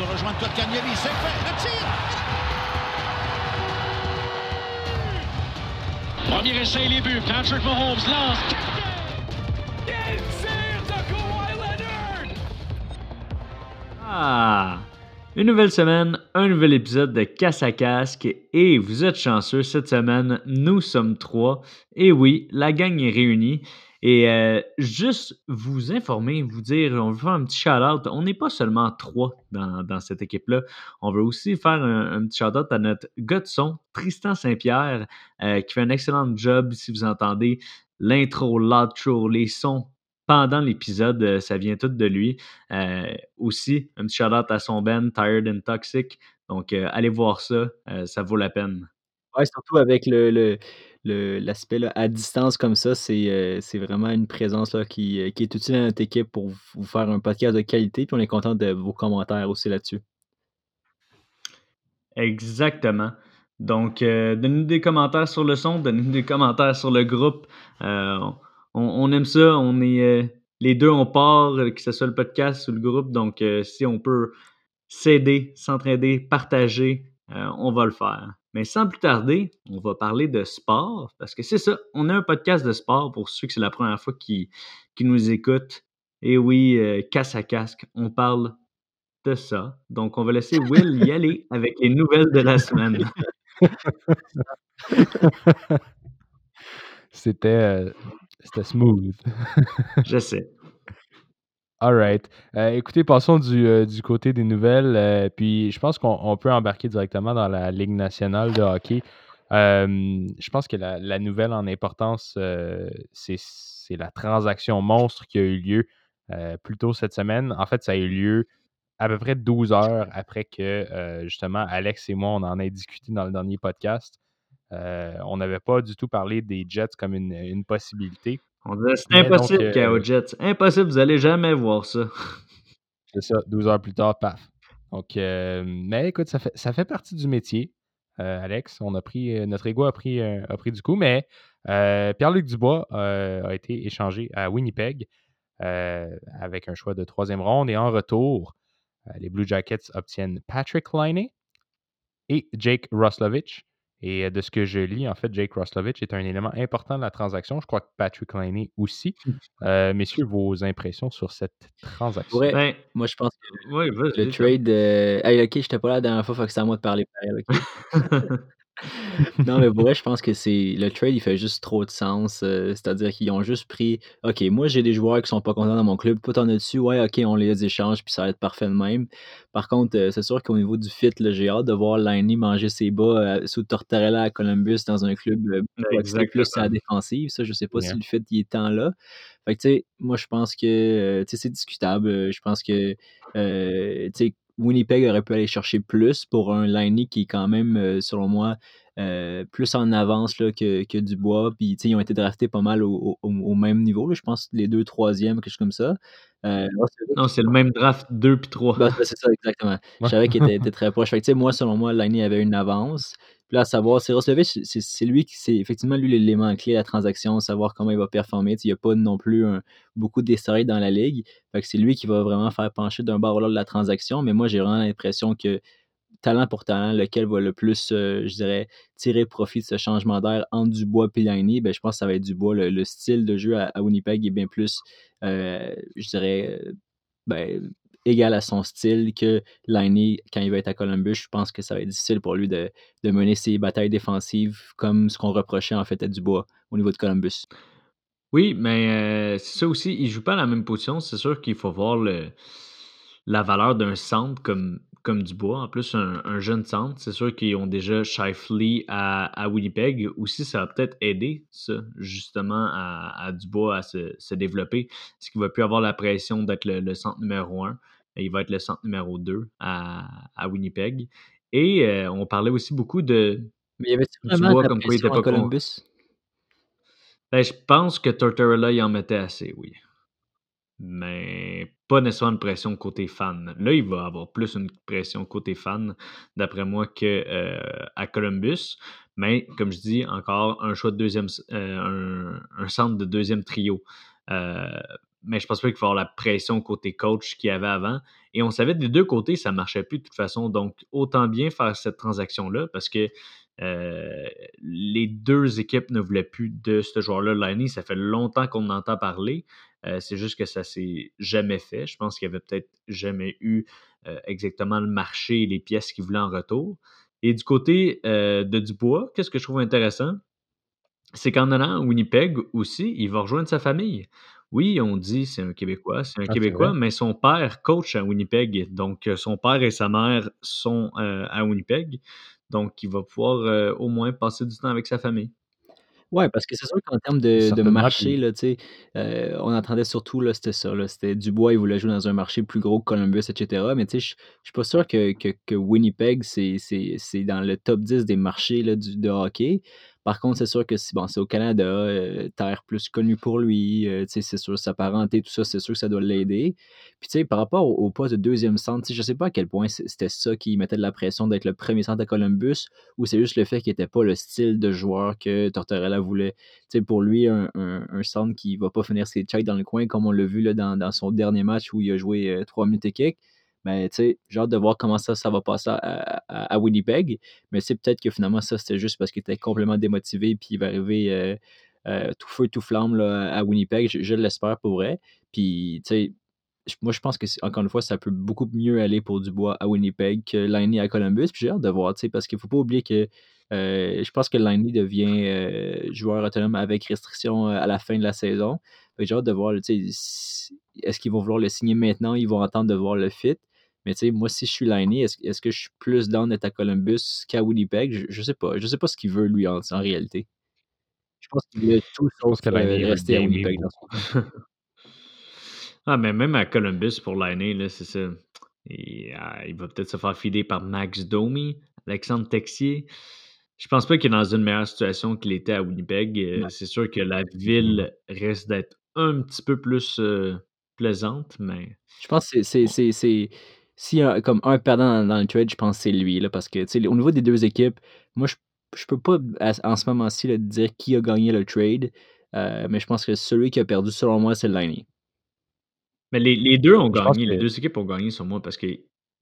de rejoindre Kotkaniemi. C'est fait. Le tir. Premier essai, les buts. Patrick Mahomes lance. Ah! Une nouvelle semaine, un nouvel épisode de Casse à Casque et vous êtes chanceux cette semaine, nous sommes trois et oui, la gang est réunie et euh, juste vous informer, vous dire, on veut faire un petit shout-out, on n'est pas seulement trois dans, cette équipe-là, on veut aussi faire un, petit shout-out à notre gars de son, Tristan Saint-Pierre, euh, qui fait un excellent job si vous entendez l'intro, l'outro, les sons pendant l'épisode, euh, ça vient tout de lui. Aussi, un petit shout-out à son band, Tired and Toxic. Donc, allez voir ça, ça vaut la peine. Ouais, surtout avec le, l'aspect à distance comme ça, c'est, vraiment une présence là, qui, qui, est utile à notre équipe pour vous faire un podcast de qualité. Puis on est content de vos commentaires aussi là-dessus. Exactement. Donc, donnez-nous des commentaires sur le son, donnez-nous des commentaires sur le groupe on, aime ça. On est euh, les deux, on part, euh, que ce soit le podcast ou le groupe. Donc, euh, si on peut s'aider, s'entraider, partager, on va le faire. Mais sans plus tarder, on va parler de sport parce que c'est ça. On a un podcast de sport pour ceux que c'est la première fois qui, qui nous écoutent. Et oui, casse à casque, on parle de ça. Donc, on va laisser Will y aller avec les nouvelles de la semaine. C'était c'était smooth. Je sais. All right. Euh, écoutez, passons du, euh, du, côté des nouvelles. Euh, puis je pense qu'on peut embarquer directement dans la Ligue nationale de hockey. je pense que la, nouvelle en importance, c'est la transaction monstre qui a eu lieu plus tôt cette semaine. En fait, ça a eu lieu à peu près 12 heures après que justement Alex et moi, on en ait discuté dans le dernier podcast. Euh, on n'avait pas du tout parlé des Jets comme une, possibilité. On disait c'est impossible qu'il y ait aux Jets. Impossible, vous n'allez jamais voir ça. c'est ça, 12 heures plus tard, paf. Donc, euh, mais écoute, ça fait, ça fait partie du métier, euh, Alex. On a pris, notre ego a pris, a pris du coup, mais Pierre-Luc Dubois a été échangé à Winnipeg avec un choix de troisième ronde et en retour, les Blue Jackets obtiennent Patrick Liney et Jake Roslovich. Et de ce que je lis, en fait, Jake Roslovich est un élément important de la transaction. Je crois que Patrick Laney aussi. Euh, messieurs, vos impressions sur cette transaction? Ben, moi, je pense que le trade. Euh... Hey, ok, j'étais pas là la dernière fois, faut que c'est à moi de parler. non, mais pour vrai, je pense que c'est le trade, il fait juste trop de sens. Euh, c'est-à-dire qu'ils ont juste pris OK, moi j'ai des joueurs qui sont pas contents dans mon club, toi t'en as dessus, ouais, OK, on les échange, puis ça va être parfait de même. Par contre, euh, c'est sûr qu'au niveau du fit, j'ai hâte de voir Liney manger ses bas euh, sous Tortorella à Columbus dans un club plus à la défensive. Ça, je sais pas si le fit il est tant là. Fait que, tu sais, moi je pense que c'est discutable. Je pense que, tu sais, Winnipeg aurait pu aller chercher plus pour un Liney qui est quand même, euh, selon moi, euh, plus en avance là, que, que Dubois. Puis, ils ont été draftés pas mal au, même niveau. je pense les deux troisièmes, quelque chose comme ça. Euh, non, c'est le même draft 2 puis 3. Ben, c'est ça, exactement. Je savais qu'il était, très proche. Fait moi, selon moi, Liney avait une avance. Puis là, à savoir, c'est c'est lui qui, c'est effectivement lui l'élément clé de la transaction, savoir comment il va performer. il n'y a pas non plus beaucoup d'historique dans la ligue. Fait que c'est lui qui va vraiment faire pencher d'un bord à l'autre la transaction. Mais moi, j'ai vraiment l'impression que talent pour talent, lequel va le plus, euh, je dirais, tirer profit de ce changement d'air entre Dubois et Lainé, ben, je pense que ça va être Dubois. Le, le style de jeu à, Winnipeg est bien plus, euh, je dirais, ben, égal à son style que Liney, quand il va être à Columbus, je pense que ça va être difficile pour lui de, mener ses batailles défensives comme ce qu'on reprochait en fait à Dubois au niveau de Columbus. Oui, mais euh, c'est ça aussi, il joue pas à la même position. C'est sûr qu'il faut voir la valeur d'un centre comme, comme Dubois. En plus, un, jeune centre, c'est sûr qu'ils ont déjà Shifley à, à, Winnipeg. Aussi, ça va peut-être aider, ça, justement, à, Dubois à se, développer. Parce qu'il va plus avoir la pression d'être le, centre numéro un? Il va être le centre numéro 2 à, Winnipeg. Et euh, on parlait aussi beaucoup de. Mais il y avait vraiment comme quoi il était pas Columbus? Ben, je pense que Tortorella y en mettait assez, oui. Mais pas nécessairement une pression côté fan. Là, il va avoir plus une pression côté fan, d'après moi, qu'à euh, Columbus. Mais comme je dis, encore un choix de deuxième, euh, un, centre de deuxième trio. mais je pense pas qu'il faut avoir la pression côté coach qu'il y avait avant. Et on savait des deux côtés, ça marchait plus de toute façon. Donc, autant bien faire cette transaction-là parce que euh, les deux équipes ne voulaient plus de ce joueur-là, Liney. Ça fait longtemps qu'on en entend parler. Euh, c'est juste que ça s'est jamais fait. Je pense qu'il n'y avait peut-être jamais eu euh, exactement le marché et les pièces qu'il voulait en retour. Et du côté de Dubois, qu'est-ce que je trouve intéressant? C'est qu'en allant à Winnipeg aussi, il va rejoindre sa famille. Oui, on dit c'est un Québécois, c'est un Ah, Québécois, mais son père coach à Winnipeg. Donc, euh, son père et sa mère sont euh, à Winnipeg. Donc, il va pouvoir euh, au moins passer du temps avec sa famille. Ouais, parce que c'est sûr qu'en termes de, de Certainement, marché, puis là, tu sais, euh, on entendait surtout, là, c'était ça, là, c'était Dubois, il voulait jouer dans un marché plus gros que Columbus, etc. Mais tu sais, je je suis pas sûr que, que, que Winnipeg, c'est c'est- c'est dans le top 10 des marchés là, du, de hockey. Par contre, c'est sûr que si, bon, c'est au Canada, euh, terre plus connue pour lui, euh, c'est sûr, sa parenté, tout ça, c'est sûr que ça doit l'aider. Puis, tu par rapport au, poste de deuxième centre, je sais pas à quel point c'était ça qui mettait de la pression d'être le premier centre à Columbus, ou c'est juste le fait qu'il n'était pas le style de joueur que Tortorella voulait. Tu pour lui, un, un, centre qui va pas finir ses checks dans le coin, comme on l'a vu dans son dernier match où il a joué euh, 3 minutes et quelques, ben, tu sais, j'ai hâte de voir comment ça, ça va passer à, à- Winnipeg. Mais c'est peut-être que finalement, ça, c'était juste parce qu'il était complètement démotivé puis il va arriver euh, euh, tout feu, tout flamme là, à Winnipeg. Je, l'espère pour vrai. Puis, tu sais, moi, je pense que, encore une fois, ça peut beaucoup mieux aller pour Dubois à Winnipeg que Liney à Columbus. Puis j'ai hâte de voir, tu sais, parce qu'il ne faut pas oublier que euh, je pense que Liney devient joueur autonome avec restriction à la fin de la saison. J'ai hâte de voir, tu sais, est-ce qu'ils vont vouloir le signer maintenant? Ils vont attendre de voir le fit. Mais tu sais, moi, si je suis Liney, est-ce est-ce que je suis plus down d'être à Columbus qu'à Winnipeg? Je, je sais pas. Je sais pas ce qu'il veut, lui, en, en réalité. Je pense qu'il veut tout sauf que euh, rester à Winnipeg. dans beaucoup. ce moment. Ah, mais même à Columbus pour l'année, là, c'est ça. Et, euh, il va peut-être se faire fider par Max Domi, Alexandre Texier. Je pense pas qu'il est dans une meilleure situation qu'il était à Winnipeg. Euh. C'est sûr que la ville risque d'être un petit peu plus euh, plaisante, mais Je pense que c'est. Y a comme un perdant dans, dans le trade, je pense que c'est lui. Là, parce que tu sais, au niveau des deux équipes, moi, je, je peux pas à- en ce moment-ci dire qui a gagné le trade. euh, mais je pense que celui qui a perdu, selon moi, c'est Liney. Mais les, les deux ont Je gagné, les deux équipes ont gagné sur moi parce que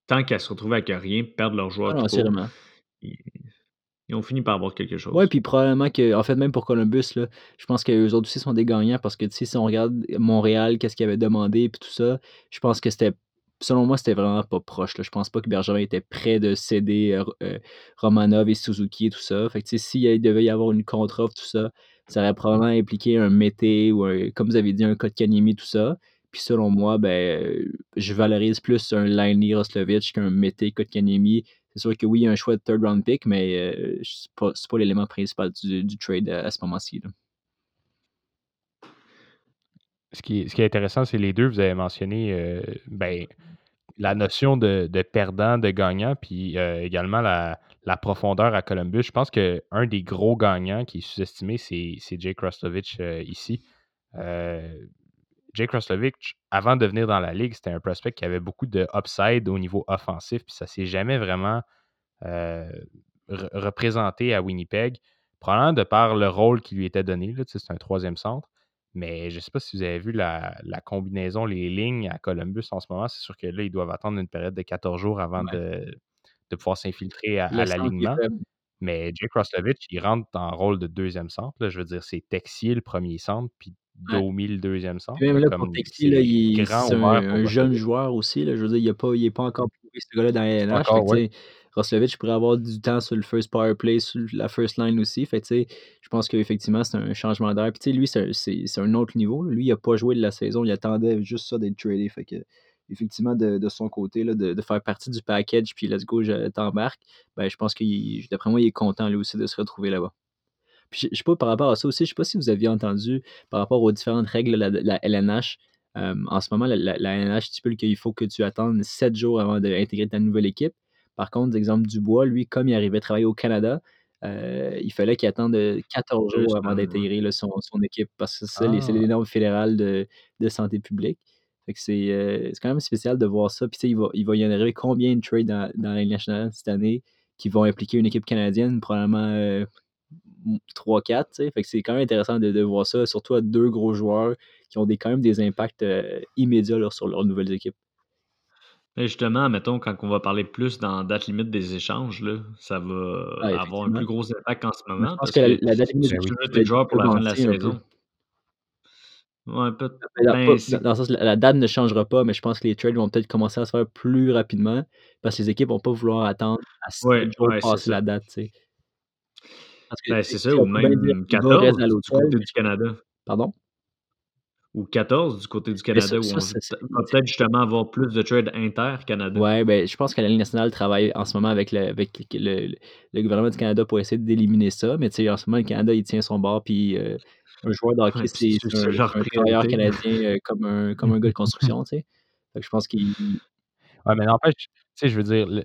tant qu'à se retrouver avec rien, perdre leur Ah joueur non, tout court, sûrement. ils, ils ont fini par avoir quelque Ouais, chose. puis probablement que, en fait, même pour Columbus, là, je pense qu'eux autres aussi sont des gagnants parce que, tu sais, si on regarde Montréal, qu'est-ce qu'ils avaient demandé, puis tout ça, je pense que c'était, selon moi, c'était vraiment pas proche. Là. Je pense pas que Bergevin était prêt de céder euh, euh, Romanov et Suzuki et tout ça. Fait que, s'il devait y avoir une contre-offre, tout ça, ça aurait probablement impliqué un Mété ou, un, comme vous avez dit, un Kotkaniemi, tout ça. Puis selon moi, ben, je valorise plus un Liney Roslovich qu'un Mété Kotkaniemi. C'est sûr que oui, il y a un choix de third round pick, mais euh, c'est pas, pas l'élément principal du, du trade à, à ce moment-ci. Ce qui est, intéressant, c'est les deux, vous avez mentionné euh, ben, la notion de, perdant, de gagnant, puis euh, également la, profondeur à Columbus. Je pense qu'un des gros gagnants qui est sous-estimé, c'est c'est Jake euh, ici. Jake Roslovich, avant de venir dans la ligue, c'était un prospect qui avait beaucoup de upside au niveau offensif, puis ça s'est jamais vraiment re- représenté à Winnipeg, probablement de par le rôle qui lui était donné. C'est un troisième centre. Mais je ne sais pas si vous avez vu la, la combinaison, les lignes à Columbus en ce moment. C'est sûr que là, ils doivent attendre une période de 14 jours avant Ouais. de, de pouvoir s'infiltrer à, à l'alignement. faible. Mais Jake Roslovich, il rentre en rôle de deuxième centre. là. Je veux dire, c'est Texier le premier centre, puis Ouais. Domi le deuxième centre. Même là, pour Texier, là, il- c'est un, un jeune joueur aussi. Là, je veux dire, il n'est pas, pas encore prouvé ce gars-là dans la LNH. Roslovich pourrait avoir du temps sur le first power play, sur la first line aussi. Fait tu sais, je pense qu'effectivement, c'est un changement d'air. Puis tu sais, lui, c'est un- autre niveau. Lui, il n'a pas joué de la saison. Il attendait juste ça d'être tradé. Fait que, effectivement, de, son côté, là, de, faire partie du package, puis let's go, je t'embarque, ben, je pense que d'après moi, il est content lui aussi de se retrouver là-bas. Puis je sais pas par rapport à ça aussi, je sais pas si vous aviez entendu par rapport aux différentes règles de la, LNH. euh, en ce moment, la, la- la LNH stipule qu'il faut que tu attendes 7 jours avant d'intégrer ta nouvelle équipe. Par contre, exemple, Dubois, lui, comme il arrivait à travailler au Canada, euh, il fallait qu'il attende euh, 14 Deux jours avant ouais. d'intégrer son, son équipe parce que c'est les- Ah, normes fédérales de, de santé publique. C'est euh, c'est quand même spécial de voir ça. Puis il va, il va y en arriver combien de trades dans, dans la Ligue nationale cette année qui vont impliquer une équipe canadienne? Probablement euh, 3-4. Fait que c'est quand même intéressant de, de, voir ça, surtout à deux gros joueurs qui ont des, quand même des impacts euh, immédiats là, sur leurs nouvelles équipes. Et justement, mettons, quand on va parler plus dans date limite des échanges, là, ça va ah, avoir un plus gros impact en ce moment. Je pense que, la, date limite des joueurs pour la fin de la saison. Ouais, peut ben, dans, le sens, la, date ne changera pas, mais je pense que les trades vont peut-être commencer à se faire plus rapidement parce que les équipes vont pas vouloir attendre à 7 ouais, jours ouais, passer la date. Ben, c'est ça, ou même 14 du côté du Canada. Pardon? Ou 14 du côté du Canada, ça, où on va peut-être justement avoir plus de trades inter-Canada. Ouais, ben, je pense que la Ligue nationale travaille en ce moment avec le, avec le, le, gouvernement du Canada pour essayer d'éliminer ça, mais tu sais, en ce moment, le Canada, il tient son bord, puis euh, un joueur de hockey, c'est un, un travailleur canadien euh, comme, un, comme un gars de construction, tu sais. je pense qu'il. Ouais, mais n'empêche, tu sais, je veux dire,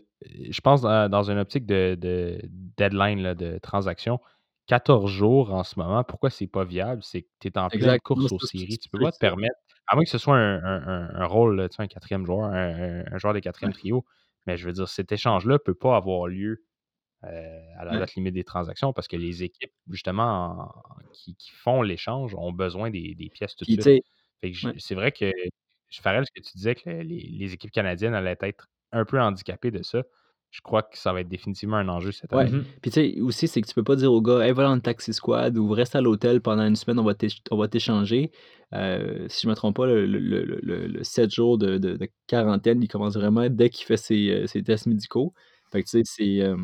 je pense dans, dans une optique de, de deadline, là, de transaction, 14 jours en ce moment, pourquoi c'est pas viable? C'est que tu es en pleine course aux séries. Tu peux pas te permettre, à moins que ce soit un, un, un rôle, tu sais, un quatrième joueur, un, joueur de quatrième trio, mais je veux dire, cet échange-là peut pas avoir lieu euh, à la date limite des transactions parce que les équipes, justement, qui, font l'échange ont besoin des, pièces tout de suite. C'est vrai que, je ferais ce que tu disais que les, équipes canadiennes allaient être un peu handicapées de ça. Je crois que ça va être définitivement un enjeu cette année. Mmh Puis tu sais, aussi, c'est que tu peux pas dire au gars, hey, va dans le taxi squad ou reste à l'hôtel pendant une semaine, on va t'échanger. Euh, si je me trompe pas, le, le, 7 jours de, quarantaine, il commence vraiment dès qu'il fait ses, euh, ses tests médicaux. Fait que tu sais, c'est.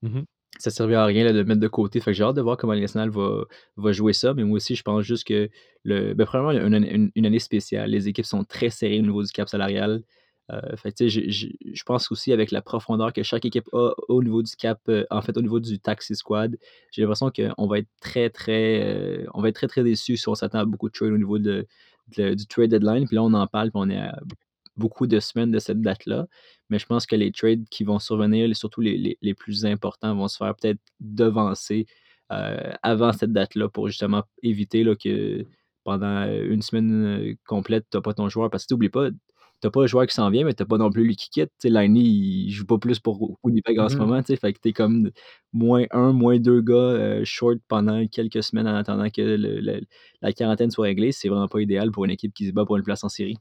Mmh ça ne servira à rien de le mettre de côté. Fait que j'ai hâte de voir comment nationale va, va jouer ça. Mais moi aussi, je pense juste que le. Ben, premièrement, une, une, année spéciale. Les équipes sont très serrées au niveau du cap salarial. Euh, fait je, pense aussi avec la profondeur que chaque équipe a au niveau du cap, euh, en fait, au niveau du taxi squad, j'ai l'impression qu'on va être très, très. Euh, on va être très, très déçus si on s'attend à beaucoup de trade au niveau de, du trade deadline. Puis là, on en parle, puis on est à beaucoup de semaines de cette date-là. Mais je pense que les trades qui vont survenir, surtout les, les, plus importants, vont se faire peut-être devancer avant cette date-là pour justement éviter là, que pendant une semaine complète, tu n'as pas ton joueur. Parce que n'oublie pas, tu n'as pas le joueur qui s'en vient, mais tu n'as pas non plus lui qui quitte. Liney, il joue pas plus pour Winnipeg en ce mm-hmm. moment. Fait que tu es comme moins un, moins deux gars euh, short pendant quelques semaines en attendant que la quarantaine soit réglée. C'est vraiment pas idéal pour une équipe qui se bat pour une place en série.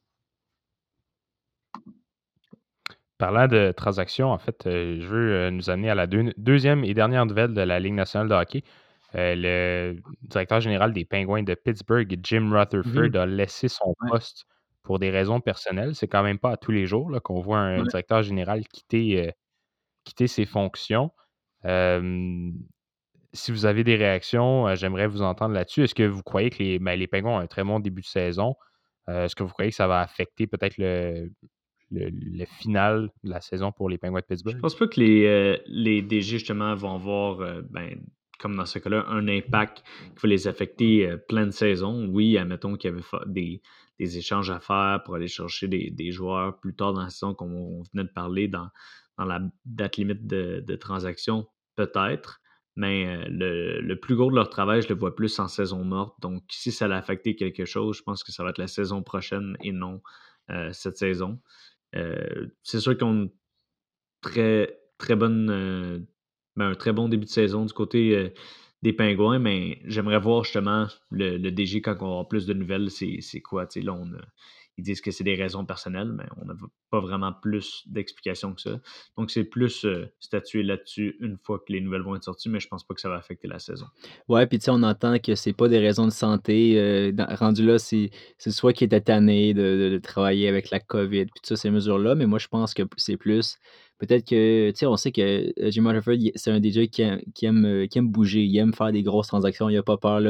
Parlant de transactions, en fait, euh, je veux euh, nous amener à la deuxième et dernière nouvelle de la Ligue nationale de hockey. Euh, le directeur général des Penguins de Pittsburgh, Jim Rutherford, a laissé son poste pour des raisons personnelles. C'est quand même pas à tous les jours qu'on voit un directeur général quitter, quitter ses fonctions. si vous avez des réactions, j'aimerais vous entendre là-dessus. Est-ce que vous croyez que les, ben, les Penguins ont un très bon début de saison? Est-ce que vous croyez que ça va affecter peut-être le, le, final de la saison pour les Penguins de Pittsburgh? Je pense pas que les, euh, les DG, justement, vont avoir, euh, ben, comme dans ce cas-là, un impact qui va les affecter euh, pleine saison. Oui, admettons qu'il y avait des, des, échanges à faire pour aller chercher des, joueurs plus tard dans la saison, comme on venait de parler, dans, la date limite de, de transaction, peut-être. Mais le, le, plus gros de leur travail, je le vois plus en saison morte. Donc, si ça a affecté quelque chose, je pense que ça va être la saison prochaine et non cette saison. Euh, c'est sûr qu'on très, très bonne, euh, ben, un très bon début de saison du côté euh, des Pingouins, mais j'aimerais voir justement le, le, DG quand on aura plus de nouvelles, c'est quoi. Là, on ils disent que c'est des raisons personnelles, mais on n'a pas vraiment plus d'explications que ça. Donc, c'est plus statué là-dessus une fois que les nouvelles vont être sorties, mais je pense pas que ça va affecter la saison. Ouais, puis tu sais, on entend que c'est pas des raisons de santé. rendu là, c'est soit qu'il était tanné de, de, travailler avec la COVID, puis toutes ces mesures-là, mais moi, je pense que c'est plus peut-être que, tu sais, on sait que euh, Jim Rutherford, c'est un DJ qui aime, qui, aime, euh, qui aime bouger, il aime faire des grosses transactions, il n'a pas peur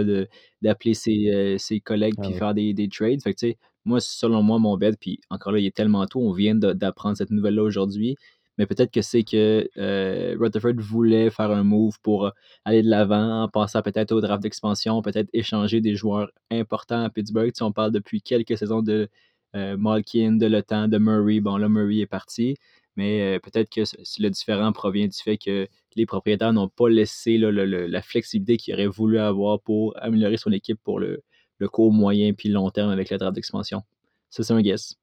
d'appeler ses, euh, ses, collègues puis faire des, des, trades. Fait que, tu sais, moi, selon moi, mon bed, puis encore là, il est tellement tôt, on vient d'apprendre cette nouvelle-là aujourd'hui, mais peut-être que c'est que Rutherford voulait faire un move pour aller de l'avant, penser peut-être au draft d'expansion, peut-être échanger des joueurs importants à Pittsburgh. Tu sais, on parle depuis quelques saisons de Malkin, de Le de Murray. Bon, là, Murray est parti mais euh, peut-être que le différent provient du fait que les propriétaires n'ont pas laissé la flexibilité qu'ils auraient voulu avoir pour améliorer son équipe pour le, court, moyen puis long terme avec la draft d'expansion. Ça, c'est un guess.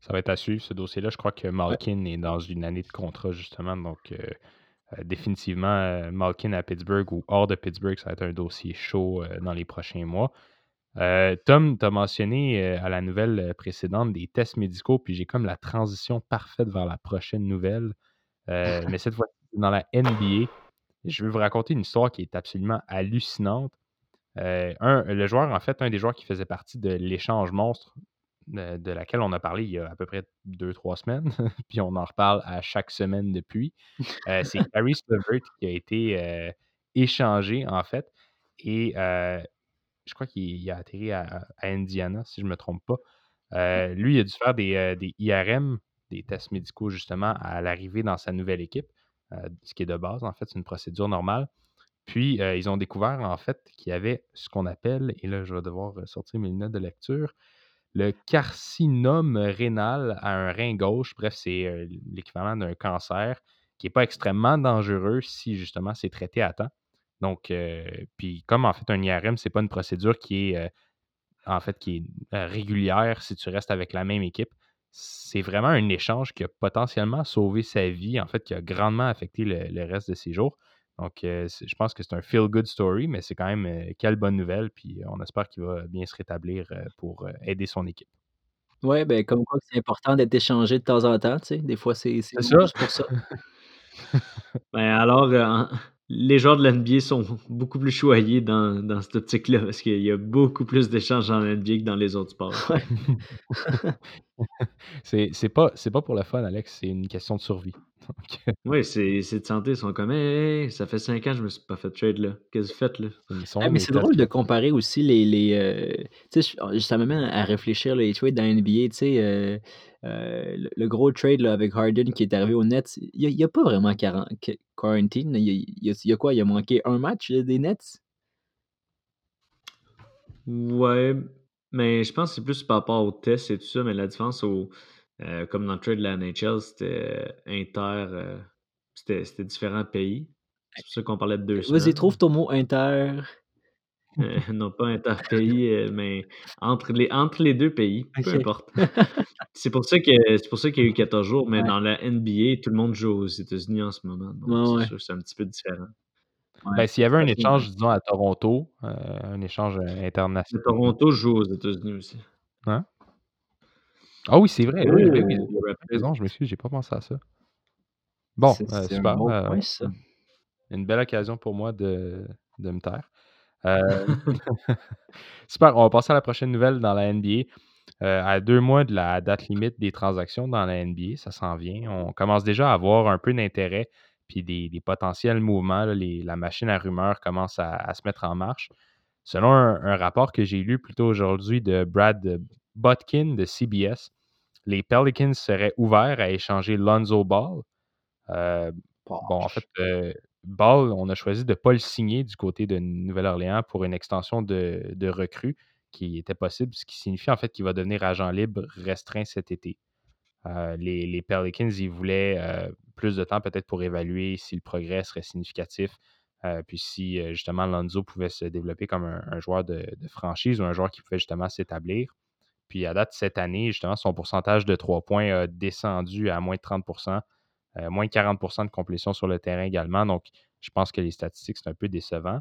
Ça va être à suivre, ce dossier-là. Je crois que Malkin est dans une année de contrat, justement. Donc, euh, définitivement, Malkin à Pittsburgh ou hors de Pittsburgh, ça va être un dossier chaud dans les prochains mois. Tom, tu as mentionné à la nouvelle précédente des tests médicaux, puis j'ai comme la transition parfaite vers la prochaine nouvelle. mais cette fois, dans la NBA, je vais vous raconter une histoire qui est absolument hallucinante. Un, le joueur, en fait, un des joueurs qui faisait partie de l'échange monstre de, laquelle on a parlé il y a à peu près deux, trois semaines, puis on en reparle à chaque semaine depuis. c'est Harry Levert qui a été échangé, en fait. Et je crois qu'il a atterri à, Indiana, si je ne me trompe pas. Mmh. lui, il a dû faire des, des, IRM, des tests médicaux, justement, à l'arrivée dans sa nouvelle équipe, ce qui est de base, en fait, c'est une procédure normale. Puis, ils ont découvert, en fait, qu'il y avait ce qu'on appelle, et là, je vais devoir sortir mes lunettes de lecture, le carcinome rénal à un rein gauche. Bref, c'est l'équivalent d'un cancer qui n'est pas extrêmement dangereux si justement c'est traité à temps. Donc, puis comme en fait un IRM, c'est pas une procédure qui est en fait qui est régulière si tu restes avec la même équipe. C'est vraiment un échange qui a potentiellement sauvé sa vie, en fait, qui a grandement affecté le reste de ses jours. Donc, euh, je pense que c'est un feel-good story, mais c'est quand même euh, quelle bonne nouvelle. Puis on espère qu'il va bien se rétablir euh, pour aider son équipe. Ouais, ben comme quoi c'est important d'être échangé de temps en temps, tu sais. Des fois, c'est juste pour ça. Ben alors, les joueurs de l'NBA sont beaucoup plus choyés dans, dans cette optique-là parce qu'il y a beaucoup plus d'échanges dans l'NBA que dans les autres sports. c'est c'est pas, c'est pas pour le fun, Alex, c'est une question de survie. Oui, c'est de santé. Ils sont comme, hey, ça fait cinq ans que je me suis pas fait trade, là. Qu'est-ce que vous faites, là? Ah, mais c'est drôle de comparer aussi les. les euh, tu sais, ça m'amène à réfléchir les trades dans l'NBA. Tu sais, euh, euh, le, gros trade là, avec Harden qui est arrivé au Nets, il n'y a, pas vraiment quarantine. Il y, a, quoi? Il a manqué un match des Nets? Ouais, mais je pense que c'est plus par rapport au test et tout ça, mais la différence au euh, comme dans le trade de la NHL, c'était inter. Euh, c'était différents pays. C'est pour ça qu'on parlait de deux. Vas-y, trouve ton mot inter. Euh, non, pas inter-pays, mais entre les, entre les deux pays, peu importe. c'est pour ça qu'il y a eu 14 jours, mais dans la NBA, tout le monde joue aux États-Unis en ce moment. Donc, c'est c'est un petit peu différent. Ben, S'il y avait un échange, disons, à Toronto, un échange international. Toronto joue aux États-Unis aussi. Hein? Ah oui, c'est vrai. Oui, oui, raison, je m'excuse, j'ai pas pensé à ça. Bon, euh, super. Euh, une belle occasion pour moi de, de me taire. Euh, super, on va passer à la prochaine nouvelle dans la NBA. à deux mois de la date limite des transactions dans la NBA, ça s'en vient. On commence déjà à avoir un peu d'intérêt puis des, potentiels mouvements. la machine à rumeurs commence à, se mettre en marche. Selon un, rapport que j'ai lu plus tôt aujourd'hui de Brad Botkin de CBS, les Pelicans seraient ouverts à échanger Lonzo Ball. Euh, bon, en fait, euh, Ball, on a choisi de ne pas le signer du côté de Nouvelle-Orléans pour une extension de, recrue qui était possible, ce qui signifie en fait qu'il va devenir agent libre restreint cet été. Euh, les, Pelicans, ils voulaient plus de temps peut-être pour évaluer si le progrès serait significatif, puis si justement Lonzo pouvait se développer comme un, joueur de, franchise ou un joueur qui pouvait justement s'établir. Puis à date, cette année, justement, son pourcentage de trois points a descendu à moins de 30 euh, moins de 40% de complétion sur le terrain également. Donc, je pense que les statistiques, c'est un peu décevant.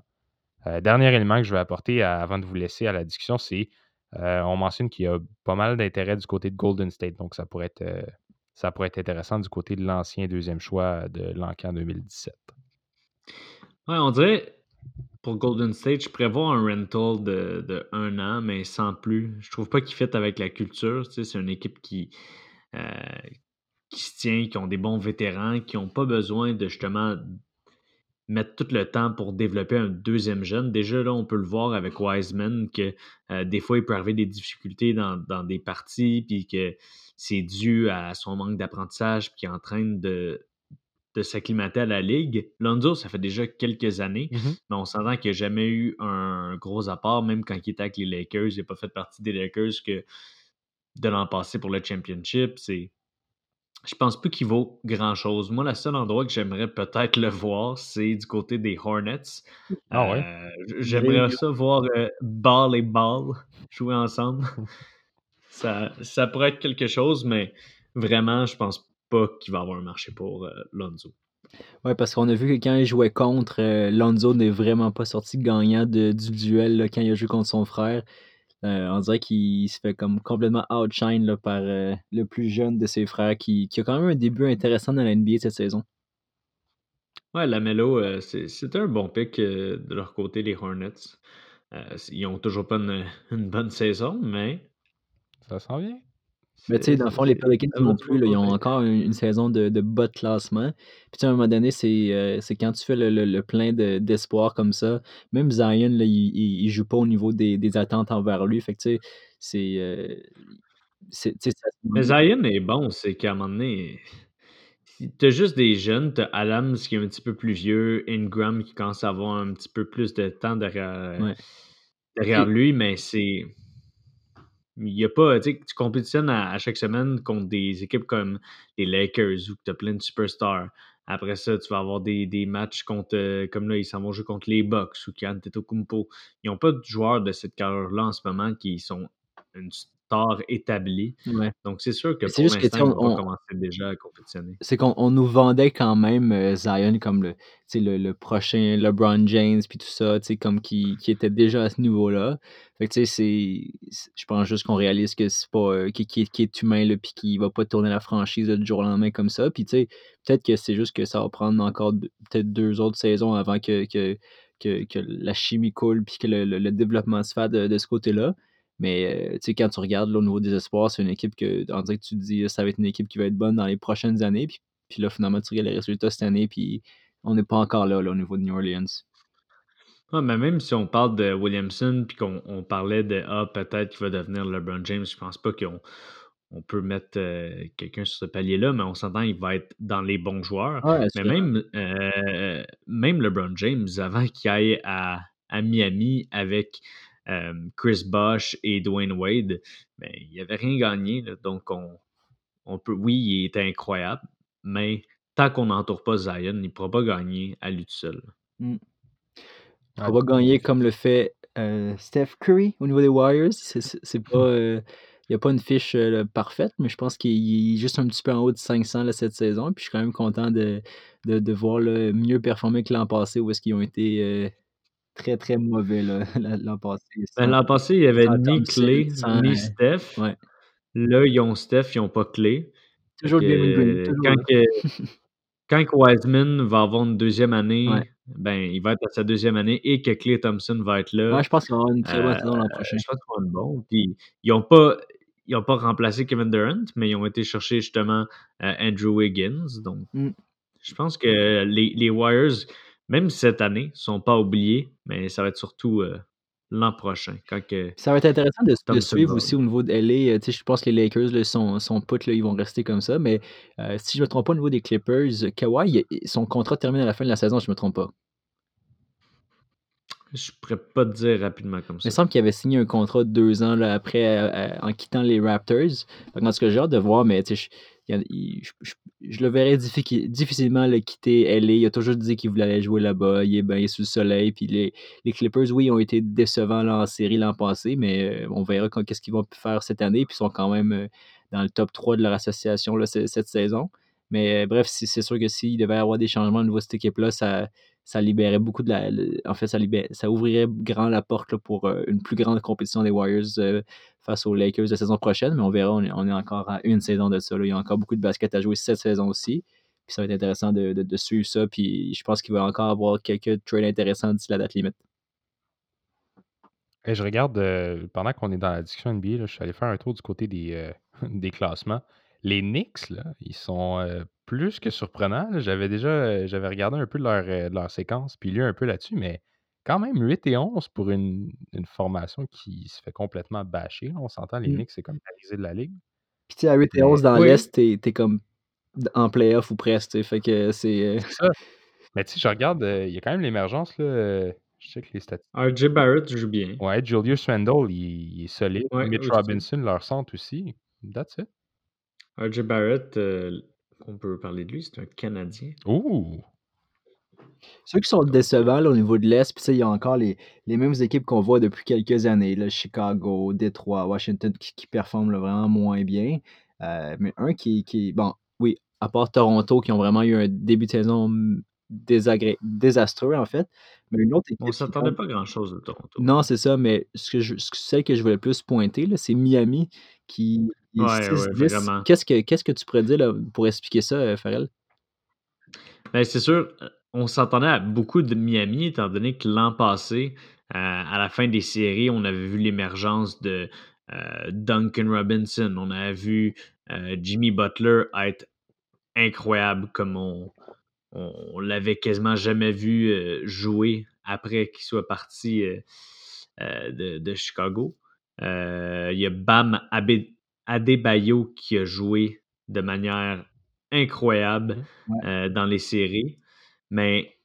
Euh, dernier élément que je vais apporter avant de vous laisser à la discussion, c'est euh, on mentionne qu'il y a pas mal d'intérêt du côté de Golden State. Donc, ça pourrait être, ça pourrait être intéressant du côté de l'ancien deuxième choix de l'encan 2017. Oui, on dirait, pour Golden State, je prévois un rental de, un an, mais sans plus. Je trouve pas qu'il fit avec la culture. Tu sais, c'est une équipe qui, euh, qui se tient, qui ont des bons vétérans, qui n'ont pas besoin de justement mettre tout le temps pour développer un deuxième jeune. Déjà, là, on peut le voir avec Wiseman, que euh, des fois, il peut arriver des difficultés dans, dans des parties, puis que c'est dû à son manque d'apprentissage, puis qui entraîne de, de s'acclimater à la ligue. Lonzo, ça fait déjà quelques années, mm-hmm. mais on s'entend qu'il n'a jamais eu un gros apport, même quand il était avec les Lakers. Il n'a pas fait partie des Lakers que de l'an passé pour le championship. C'est. Je pense pas qu'il vaut grand-chose. Moi, le seul endroit que j'aimerais peut-être le voir, c'est du côté des Hornets. Ah ouais? Euh, j'aimerais ça voir euh, Ball et Ball jouer ensemble. ça, pourrait être quelque chose, mais vraiment, je pense pas qu'il va avoir un marché pour euh, Lonzo. Ouais, parce qu'on a vu que quand il jouait contre, euh, Lonzo n'est vraiment pas sorti gagnant de, du duel là, quand il a joué contre son frère. Euh, on dirait qu'il se fait comme complètement outshine là, par euh, le plus jeune de ses frères qui, qui a quand même un début intéressant dans la NBA cette saison. Ouais, Lamelo, euh, c'est un bon pick euh, de leur côté, les Hornets. Euh, ils ont toujours pas une, une bonne saison, mais Ça s'en vient. Mais tu sais, dans le fond, les Pelicans non plus, là, ils ont encore une, une saison de, de bas de classement. Puis tu sais, à un moment donné, c'est euh, c'est quand tu fais le, le- le plein de- d'espoir comme ça. Même Zion, là, il, il, il joue pas au niveau des, des attentes envers lui. Fait que tu sais, c'est. euh, ça- Mais Zion est bon, c'est qu'à un moment donné, t'as juste des jeunes, t'as Adams qui est un petit peu plus vieux, Ingram qui commence à avoir un petit peu plus de temps derrière, Ouais. derrière lui, mais c'est. Il y a pas. Tu compétitionnes à, à chaque semaine contre des équipes comme les Lakers où tu as plein de superstars. Après ça, tu vas avoir des, des matchs contre. euh, Comme là, ils s'en vont jouer contre les Bucks ou Kumpo. Ils n'ont pas de joueurs de cette carrière-là en ce moment qui sont une ouais. Donc, c'est sûr que pour l'instant, on- pas commencer déjà à compétitionner. c'est qu'on on nous vendait quand même euh, Zion comme le, le, le prochain LeBron James puis tout ça, comme qui, qui était déjà à ce niveau-là. Fait que tu sais, je pense juste qu'on réalise que c'est pas, euh, qui, qui, qui est humain là, puis qui va pas tourner la franchise là, du jour au lendemain comme ça. Puis tu sais, peut-être que c'est juste que ça va prendre encore deux- peut-être deux autres saisons avant que, que, que, que la chimie coule puis que le, le- le développement se fasse de, de ce côté-là. Mais euh, tu sais, quand tu regardes là, au niveau des espoirs, c'est une équipe que, on dirait que tu te dis, ça va être une équipe qui va être bonne dans les prochaines années. Puis, puis là, finalement, tu regardes les résultats cette année, puis on n'est pas encore là, là, au niveau de New Orleans. Ouais, mais même si on parle de Williamson puis qu'on on parlait de Ah, peut-être qu'il va devenir LeBron James, je pense pas qu'on on peut mettre euh, quelqu'un sur ce palier-là, mais on s'entend qu'il va être dans les bons joueurs. Ouais, Mais même, euh, même LeBron James, avant qu'il aille à, à Miami avec euh, Chris Bosh et Dwayne Wade, ben, il n'avait rien gagné. là. donc, on, on peut, oui, il était incroyable, mais tant qu'on n'entoure pas Zion, il ne pourra pas gagner à lui tout seul. on va gagner comme le fait euh, Steph Curry au niveau des Warriors. C'est- pas. euh, il n'y a pas une fiche euh, parfaite, mais je pense qu'il est juste un petit peu en haut de 500 là, cette saison. Puis je suis quand même content de, de, de voir là, mieux performer que l'an passé, où est-ce qu'ils ont été euh, très très mauvais là, l'an passé. Ben, L'an passé, il n'y avait ni sans, ni euh, Steph. ouais. Là, ils ont Steph, ils n'ont pas Clay. Toujours que, Green, toujours, quand, que- quand que Wiseman va avoir une deuxième année, Ouais. ben, il va être à sa deuxième année et que Clay Thompson va être là. Ouais, je pense qu'il va y avoir une très bonne Euh, saison l'an prochain. je pense qu'ils vont être bons. Puis, ils n'ont pas, ils ont pas remplacé Kevin Durant, mais ils ont été chercher justement euh, Andrew Wiggins. Donc, Mm. je pense que les, les Warriors, même cette année, ne sont pas oubliés, mais ça va être surtout euh, l'an prochain. Quand que, Ça va être intéressant de, de suivre aussi au niveau de LA. euh, tu sais, Je pense que les Lakers, là, son, son put, là, ils vont rester comme ça. Mais euh, si je ne me trompe pas au niveau des Clippers, Kawhi, son contrat termine à la fin de la saison, je ne me trompe pas. Je pourrais pas te dire rapidement comme Il ça. me semble qu'il avait signé un contrat de deux ans là, après euh, euh, en quittant les Raptors. Que, En tout cas, j'ai hâte de voir, mais je, il il- je- je- je le verrais diffi- difficilement le quitter LA. Il a toujours dit qu'il voulait aller jouer là-bas. Il est, il est sous le soleil. Puis les, les Clippers, oui, ont été décevants là, en série l'an passé, mais euh, on verra qu'est-ce qu'ils vont faire cette année. Puis ils sont quand même dans le top 3 de leur association là, ce- cette saison. Mais euh, bref, c'est sûr que s'il devait y avoir des changements au niveau de cette équipe-là, ça, ça libérait beaucoup de la. en fait, ça, ça ouvrirait grand la porte pour euh, une plus grande compétition des Warriors euh, face aux Lakers la saison prochaine. Mais on verra, on est, on est encore à une saison de ça. Il y a encore beaucoup de basket à jouer cette saison aussi. Puis ça va être intéressant de, de- suivre ça. Puis je pense qu'il va encore avoir quelques trades intéressants d'ici la date limite. Et je regarde, euh, pendant qu'on est dans la discussion NBA, là, je suis allé faire un tour du côté des, des classements. Les Knicks, là, ils sont plus que surprenants. là. J'avais déjà euh, j'avais regardé un peu leur, euh, leur séquence, puis lu un peu là-dessus, mais quand même 8 et 11 pour une, une formation qui se fait complètement bâcher. On s'entend, les Mm. Knicks, c'est comme la risée de la ligue. Puis tu sais, à 8 et 11 dans Oui. l'Est, t'es t'es comme en playoff ou presque. sais. Fait que c'est. euh, C'est ça. Mais tu sais, je regarde, euh, il y a quand même l'émergence, là. euh, je check les statistiques. RJ Barrett joue bien. Ouais, Julius Randle, il, il est solide. Ouais, Mitch aussi. Robinson, leur centre aussi. That's it. RJ Barrett, euh, on peut parler de lui, c'est un Canadien. Ouh! Ceux qui sont décevants là, au niveau de l'Est, puis tu sais, il y a encore les, les mêmes équipes qu'on voit depuis quelques années, là, Chicago, Détroit, Washington, qui, qui performent là, vraiment moins bien. Euh, mais un qui, qui. Bon, oui, à part Toronto qui ont vraiment eu un début de saison désastreux, en fait. Mais une autre équipe. On s'attendait pas grand-chose de Toronto. Non, c'est ça, mais ce que je, celle que je voulais plus pointer, c'est Miami qui. Ouais. Qu'est-ce que, qu'est-ce que tu pourrais dire là, pour expliquer ça, euh, Farrell? Ben, c'est sûr, on s'entendait à beaucoup de Miami, étant donné que l'an passé, euh, à la fin des séries, on avait vu l'émergence de euh, Duncan Robinson. On avait vu Jimmy Butler être incroyable comme on, on, l'avait quasiment jamais vu euh, jouer après qu'il soit parti euh, euh, de, Chicago. Il y a Bam Adebayo qui a joué de manière incroyable dans les séries. Mais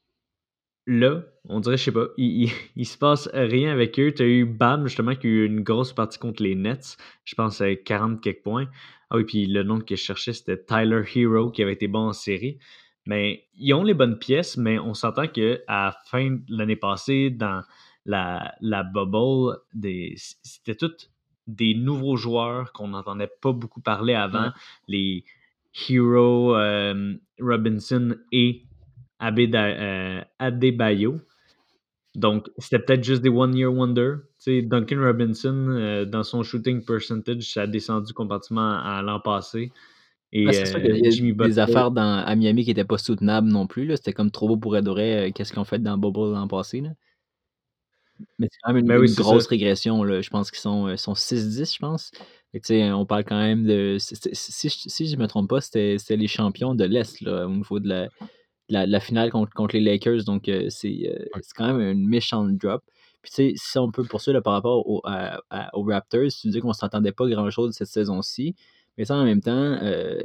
là, on dirait, je sais pas, il, il, se passe rien avec eux. Tu as eu Bam, justement, qui a eu une grosse partie contre les Nets. Je pense à 40 quelques points. Ah oui, puis le nom que je cherchais, c'était Tyler Hero, qui avait été bon en série. Mais ils ont les bonnes pièces, mais on s'entend qu'à la fin de l'année passée, dans la, la bubble, c'était tous des nouveaux joueurs qu'on n'entendait pas beaucoup parler avant. Les Hero, euh, Robinson et euh, Adebayo. Donc, c'était peut-être juste des one-year wonder. Duncan Robinson, euh, dans son shooting percentage, ça a descendu complètement à l'an passé. Et c'est sûr qu'il y a des affaires dans, à Miami qui n'étaient pas soutenables non plus. C'était comme trop beau pour adorer qu'est-ce qu'ils ont fait dans Bubble l'an passé. Là. Mais c'est quand même une, ben grosse régression. Là. Je pense qu'ils sont, sont 6-10, je pense. Et on parle quand même de. Si, si je ne me trompe pas, c'était les champions de l'Est au niveau de la, la, finale contre, contre, les Lakers. Donc, c'est quand même une méchante drop. Puis, si on peut poursuivre par rapport aux Raptors, tu dis qu'on ne s'entendait pas grand-chose cette saison-ci. Mais ça, en même temps, euh,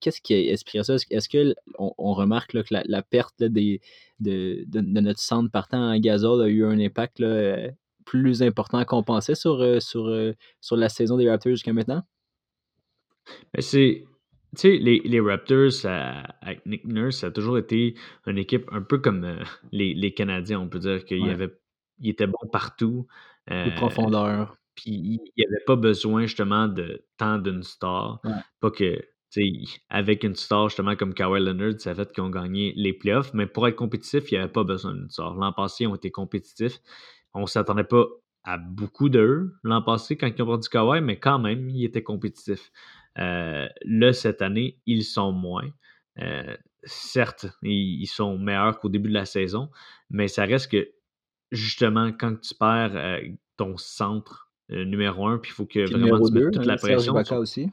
qu'est-ce qui a inspiré ça? Est-ce qu'on on remarque que la, perte des, de, de, notre centre partant en gazole a eu un impact là, plus important à compenser sur, euh, sur, euh, sur la saison des Raptors jusqu'à maintenant? Ben, c'est. Tu sais, les, les, Raptors avec Nick Nurse, ça a toujours été une équipe un peu comme les, les, Canadiens. On peut dire qu'il avait il était bon partout. De profondeur. Puis il n'y avait pas besoin justement de tant d'une star. Pas que, tu sais, avec une star justement comme Kawhi Leonard, ça fait qu'ils ont gagné les playoffs. Mais pour être compétitif, il n'y avait pas besoin d'une star. L'an passé, ils ont été compétitifs. On ne s'attendait pas à beaucoup d'eux l'an passé quand ils ont perdu Kawhi, mais quand même, ils étaient compétitifs. Euh, là, cette année, ils sont moins. Euh, certes, ils, sont meilleurs qu'au début de la saison, mais ça reste que justement, quand tu perds euh, ton centre numéro un, puis il faut que vraiment tu mettes toute la pression. Sur... aussi.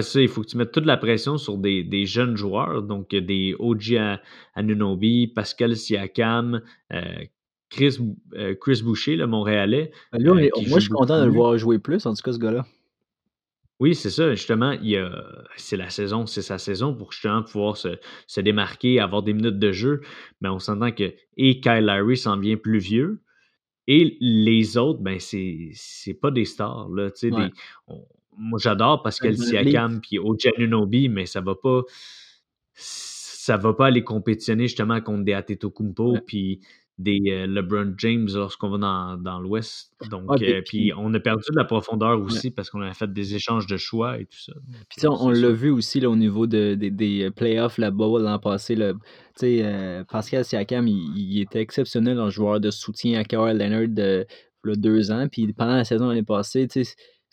ça, il faut que tu mettes toute la pression sur des, des jeunes joueurs, donc des OG Anunobi, Pascal Siakam, euh, Chris, euh, Chris Boucher, le Montréalais. Ben, moi, je suis content de le voir jouer plus, en tout cas, ce gars-là. Oui, c'est ça. Justement, c'est la saison, c'est sa saison pour justement pouvoir se, se, démarquer, avoir des minutes de jeu. Mais on s'entend que et Kyle Larry s'en vient plus vieux. Et les autres, ben, c'est pas des stars. Là, des, moi, j'adore Pascal Siakam puis Ojanunobi, mais ça va pas ça va pas aller compétitionner justement contre des Atetokounmpo puis des euh, LeBron James lorsqu'on va dans, dans l'Ouest. Donc, euh, puis, on a perdu de la profondeur aussi parce qu'on a fait des échanges de choix et tout ça. Puis on, l'a vu aussi là, au niveau de, des playoffs là-bas l'an passé. Là, euh, Pascal Siakam, il, était exceptionnel en joueur de soutien à Kawhi Leonard de, de deux ans. Puis pendant la saison l'année passée,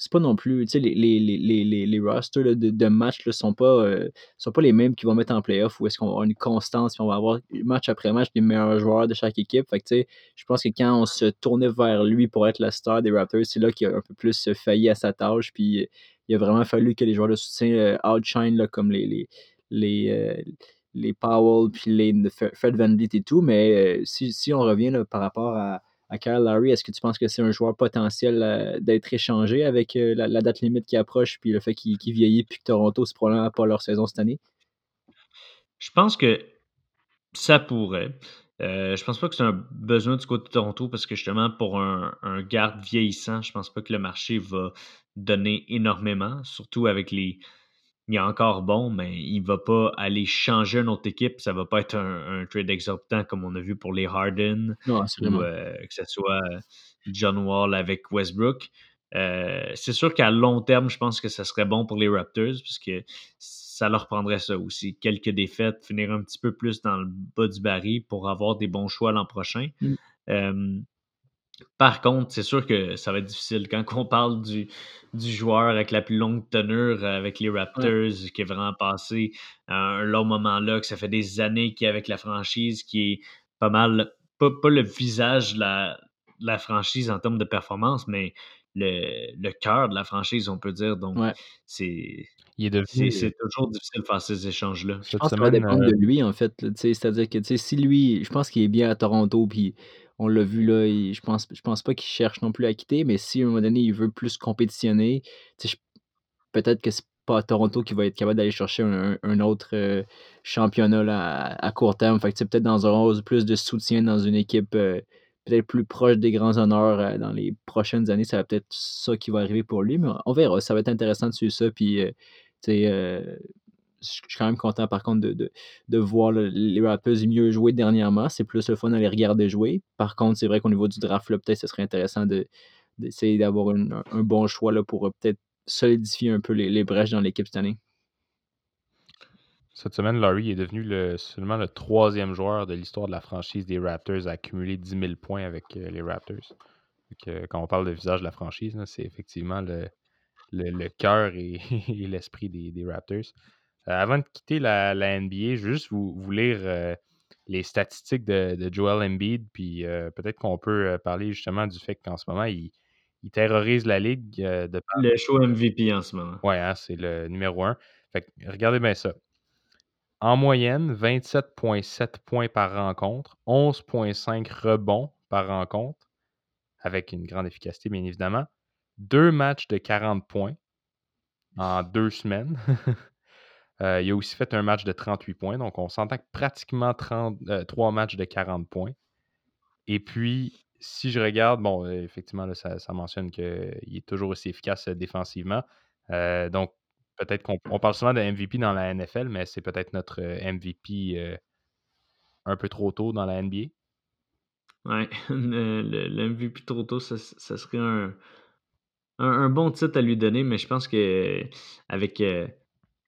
c'est pas non plus, tu sais, les, les, les, les, rosters de, de matchs ne sont, pas, euh, sont pas les mêmes qu'ils vont mettre en playoff où est-ce qu'on va avoir une constance puis on va avoir match après match les meilleurs joueurs de chaque équipe. Fait que, tu sais, je pense que quand on se tournait vers lui pour être la star des Raptors, c'est là qu'il a un peu plus failli à sa tâche. Puis il a vraiment fallu que les joueurs de soutien euh, outshine là, comme les, les, les, euh, les Powell puis les Fred Van Vliet et tout. Mais si, si on revient par rapport à à Kyle Larry, est-ce que tu penses que c'est un joueur potentiel euh, d'être échangé avec euh, la, date limite qui approche, puis le fait qu'il vieillit, puis que Toronto, c'est probablement pas leur saison cette année? Je pense que ça pourrait. Euh, je pense pas que c'est un besoin du côté de Toronto parce que justement, pour un, un, garde vieillissant, je pense pas que le marché va donner énormément, surtout avec les, il est encore bon, mais il ne va pas aller changer une autre équipe. Ça ne va pas être un, trade exorbitant comme on a vu pour les Harden ou euh, que ce soit John Wall avec Westbrook. Euh, c'est sûr qu'à long terme, je pense que ça serait bon pour les Raptors parce que ça leur prendrait ça aussi. Quelques défaites, finir un petit peu plus dans le bas du baril pour avoir des bons choix l'an prochain. Mm. Par contre, c'est sûr que ça va être difficile quand on parle du, du joueur avec la plus longue tenure avec les Raptors, qui est vraiment passé un long moment là, que ça fait des années qu'il est avec la franchise, qui est pas mal, pas, le visage de la, la franchise en termes de performance, mais le, le cœur de la franchise, on peut dire. Donc, c'est. C'est toujours difficile de faire ces échanges-là. Je pense que ça va dépendre de lui, en fait. C'est-à-dire que si lui, je pense qu'il est bien à Toronto, puis on l'a vu là, je pense, pense pas qu'il cherche non plus à quitter, mais si à un moment donné, il veut plus compétitionner, peut-être que c'est pas Toronto qu'il va être capable d'aller chercher un, autre championnat à, court terme. Fait peut-être dans un rôle plus de soutien dans une équipe peut-être plus proche des grands honneurs dans les prochaines années. Ça va peut-être ça qui va arriver pour lui, mais on verra. Ça va être intéressant de suivre ça. Puis, je suis quand même content par contre de, voir les Raptors mieux jouer dernièrement. C'est plus le fun de les regarder jouer. Par contre, c'est vrai qu'au niveau du draft, peut-être ce serait intéressant d'essayer d'avoir un bon choix pour peut-être solidifier un peu les, brèches dans l'équipe cette année. Cette semaine, Laurie est devenu le, seulement le troisième joueur de l'histoire de la franchise des Raptors à accumuler 10 000 points avec euh, les Raptors. quand on parle de visage de la franchise, c'est effectivement le, le, cœur et, l'esprit des, Raptors. Euh, avant de quitter la, NBA, je veux juste vous, vous lire euh, les statistiques de, Joel Embiid, puis peut-être qu'on peut parler justement du fait qu'en ce moment, il, il terrorise la ligue. de Le show MVP en ce moment. Ouais, hein, c'est le numéro un. Fait regardez bien ça. En moyenne, 27,7 points par rencontre, 11,5 rebonds par rencontre, avec une grande efficacité, bien évidemment. Deux matchs de 40 points en deux semaines. Euh, il a aussi fait un match de 38 points, donc on s'entend que pratiquement 3 euh, matchs de 40 points. Et puis, si je regarde, bon, effectivement, ça, ça, mentionne qu'il est toujours aussi efficace euh, défensivement. donc, peut-être qu'on parle souvent de MVP dans la NFL, mais c'est peut-être notre euh, MVP euh, un peu trop tôt dans la NBA. Ouais, le, MVP trop tôt, ça, serait un, un, bon titre à lui donner, mais je pense que avec euh,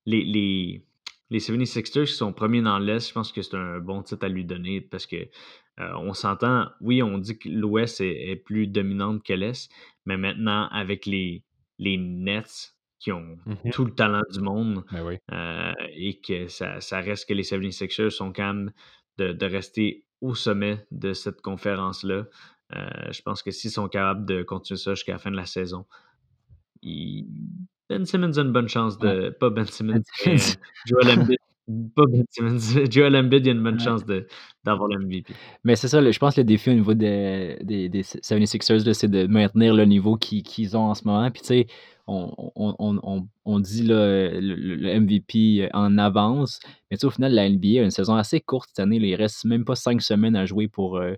les, les, les 76ers qui sont premiers dans l'Est, je pense que c'est un bon titre à lui donner parce que on s'entend, oui, on dit que l'Ouest est, est, plus dominante que l'Est, mais maintenant avec les, les Nets qui ont mmh tout le talent du monde ben euh, et que ça, reste que les 76ers sont quand même de, rester au sommet de cette conférence-là. Euh, je pense que s'ils sont capables de continuer ça jusqu'à la fin de la saison, Ben Simmons a une bonne chance de. Pas Ben Simmons, mais Joel Embiid pas Ben Simmons. Joel Embiid, il a une bonne chance d'avoir le MVP. Mais c'est ça, je pense que le défi au niveau des, des, des 76ers, c'est de maintenir le niveau qu'ils ont en ce moment. Puis, tu sais, on, on, on, dit le, MVP en avance, mais au final, la NBA a une saison assez courte cette année. il reste même pas cinq semaines à jouer pour, euh,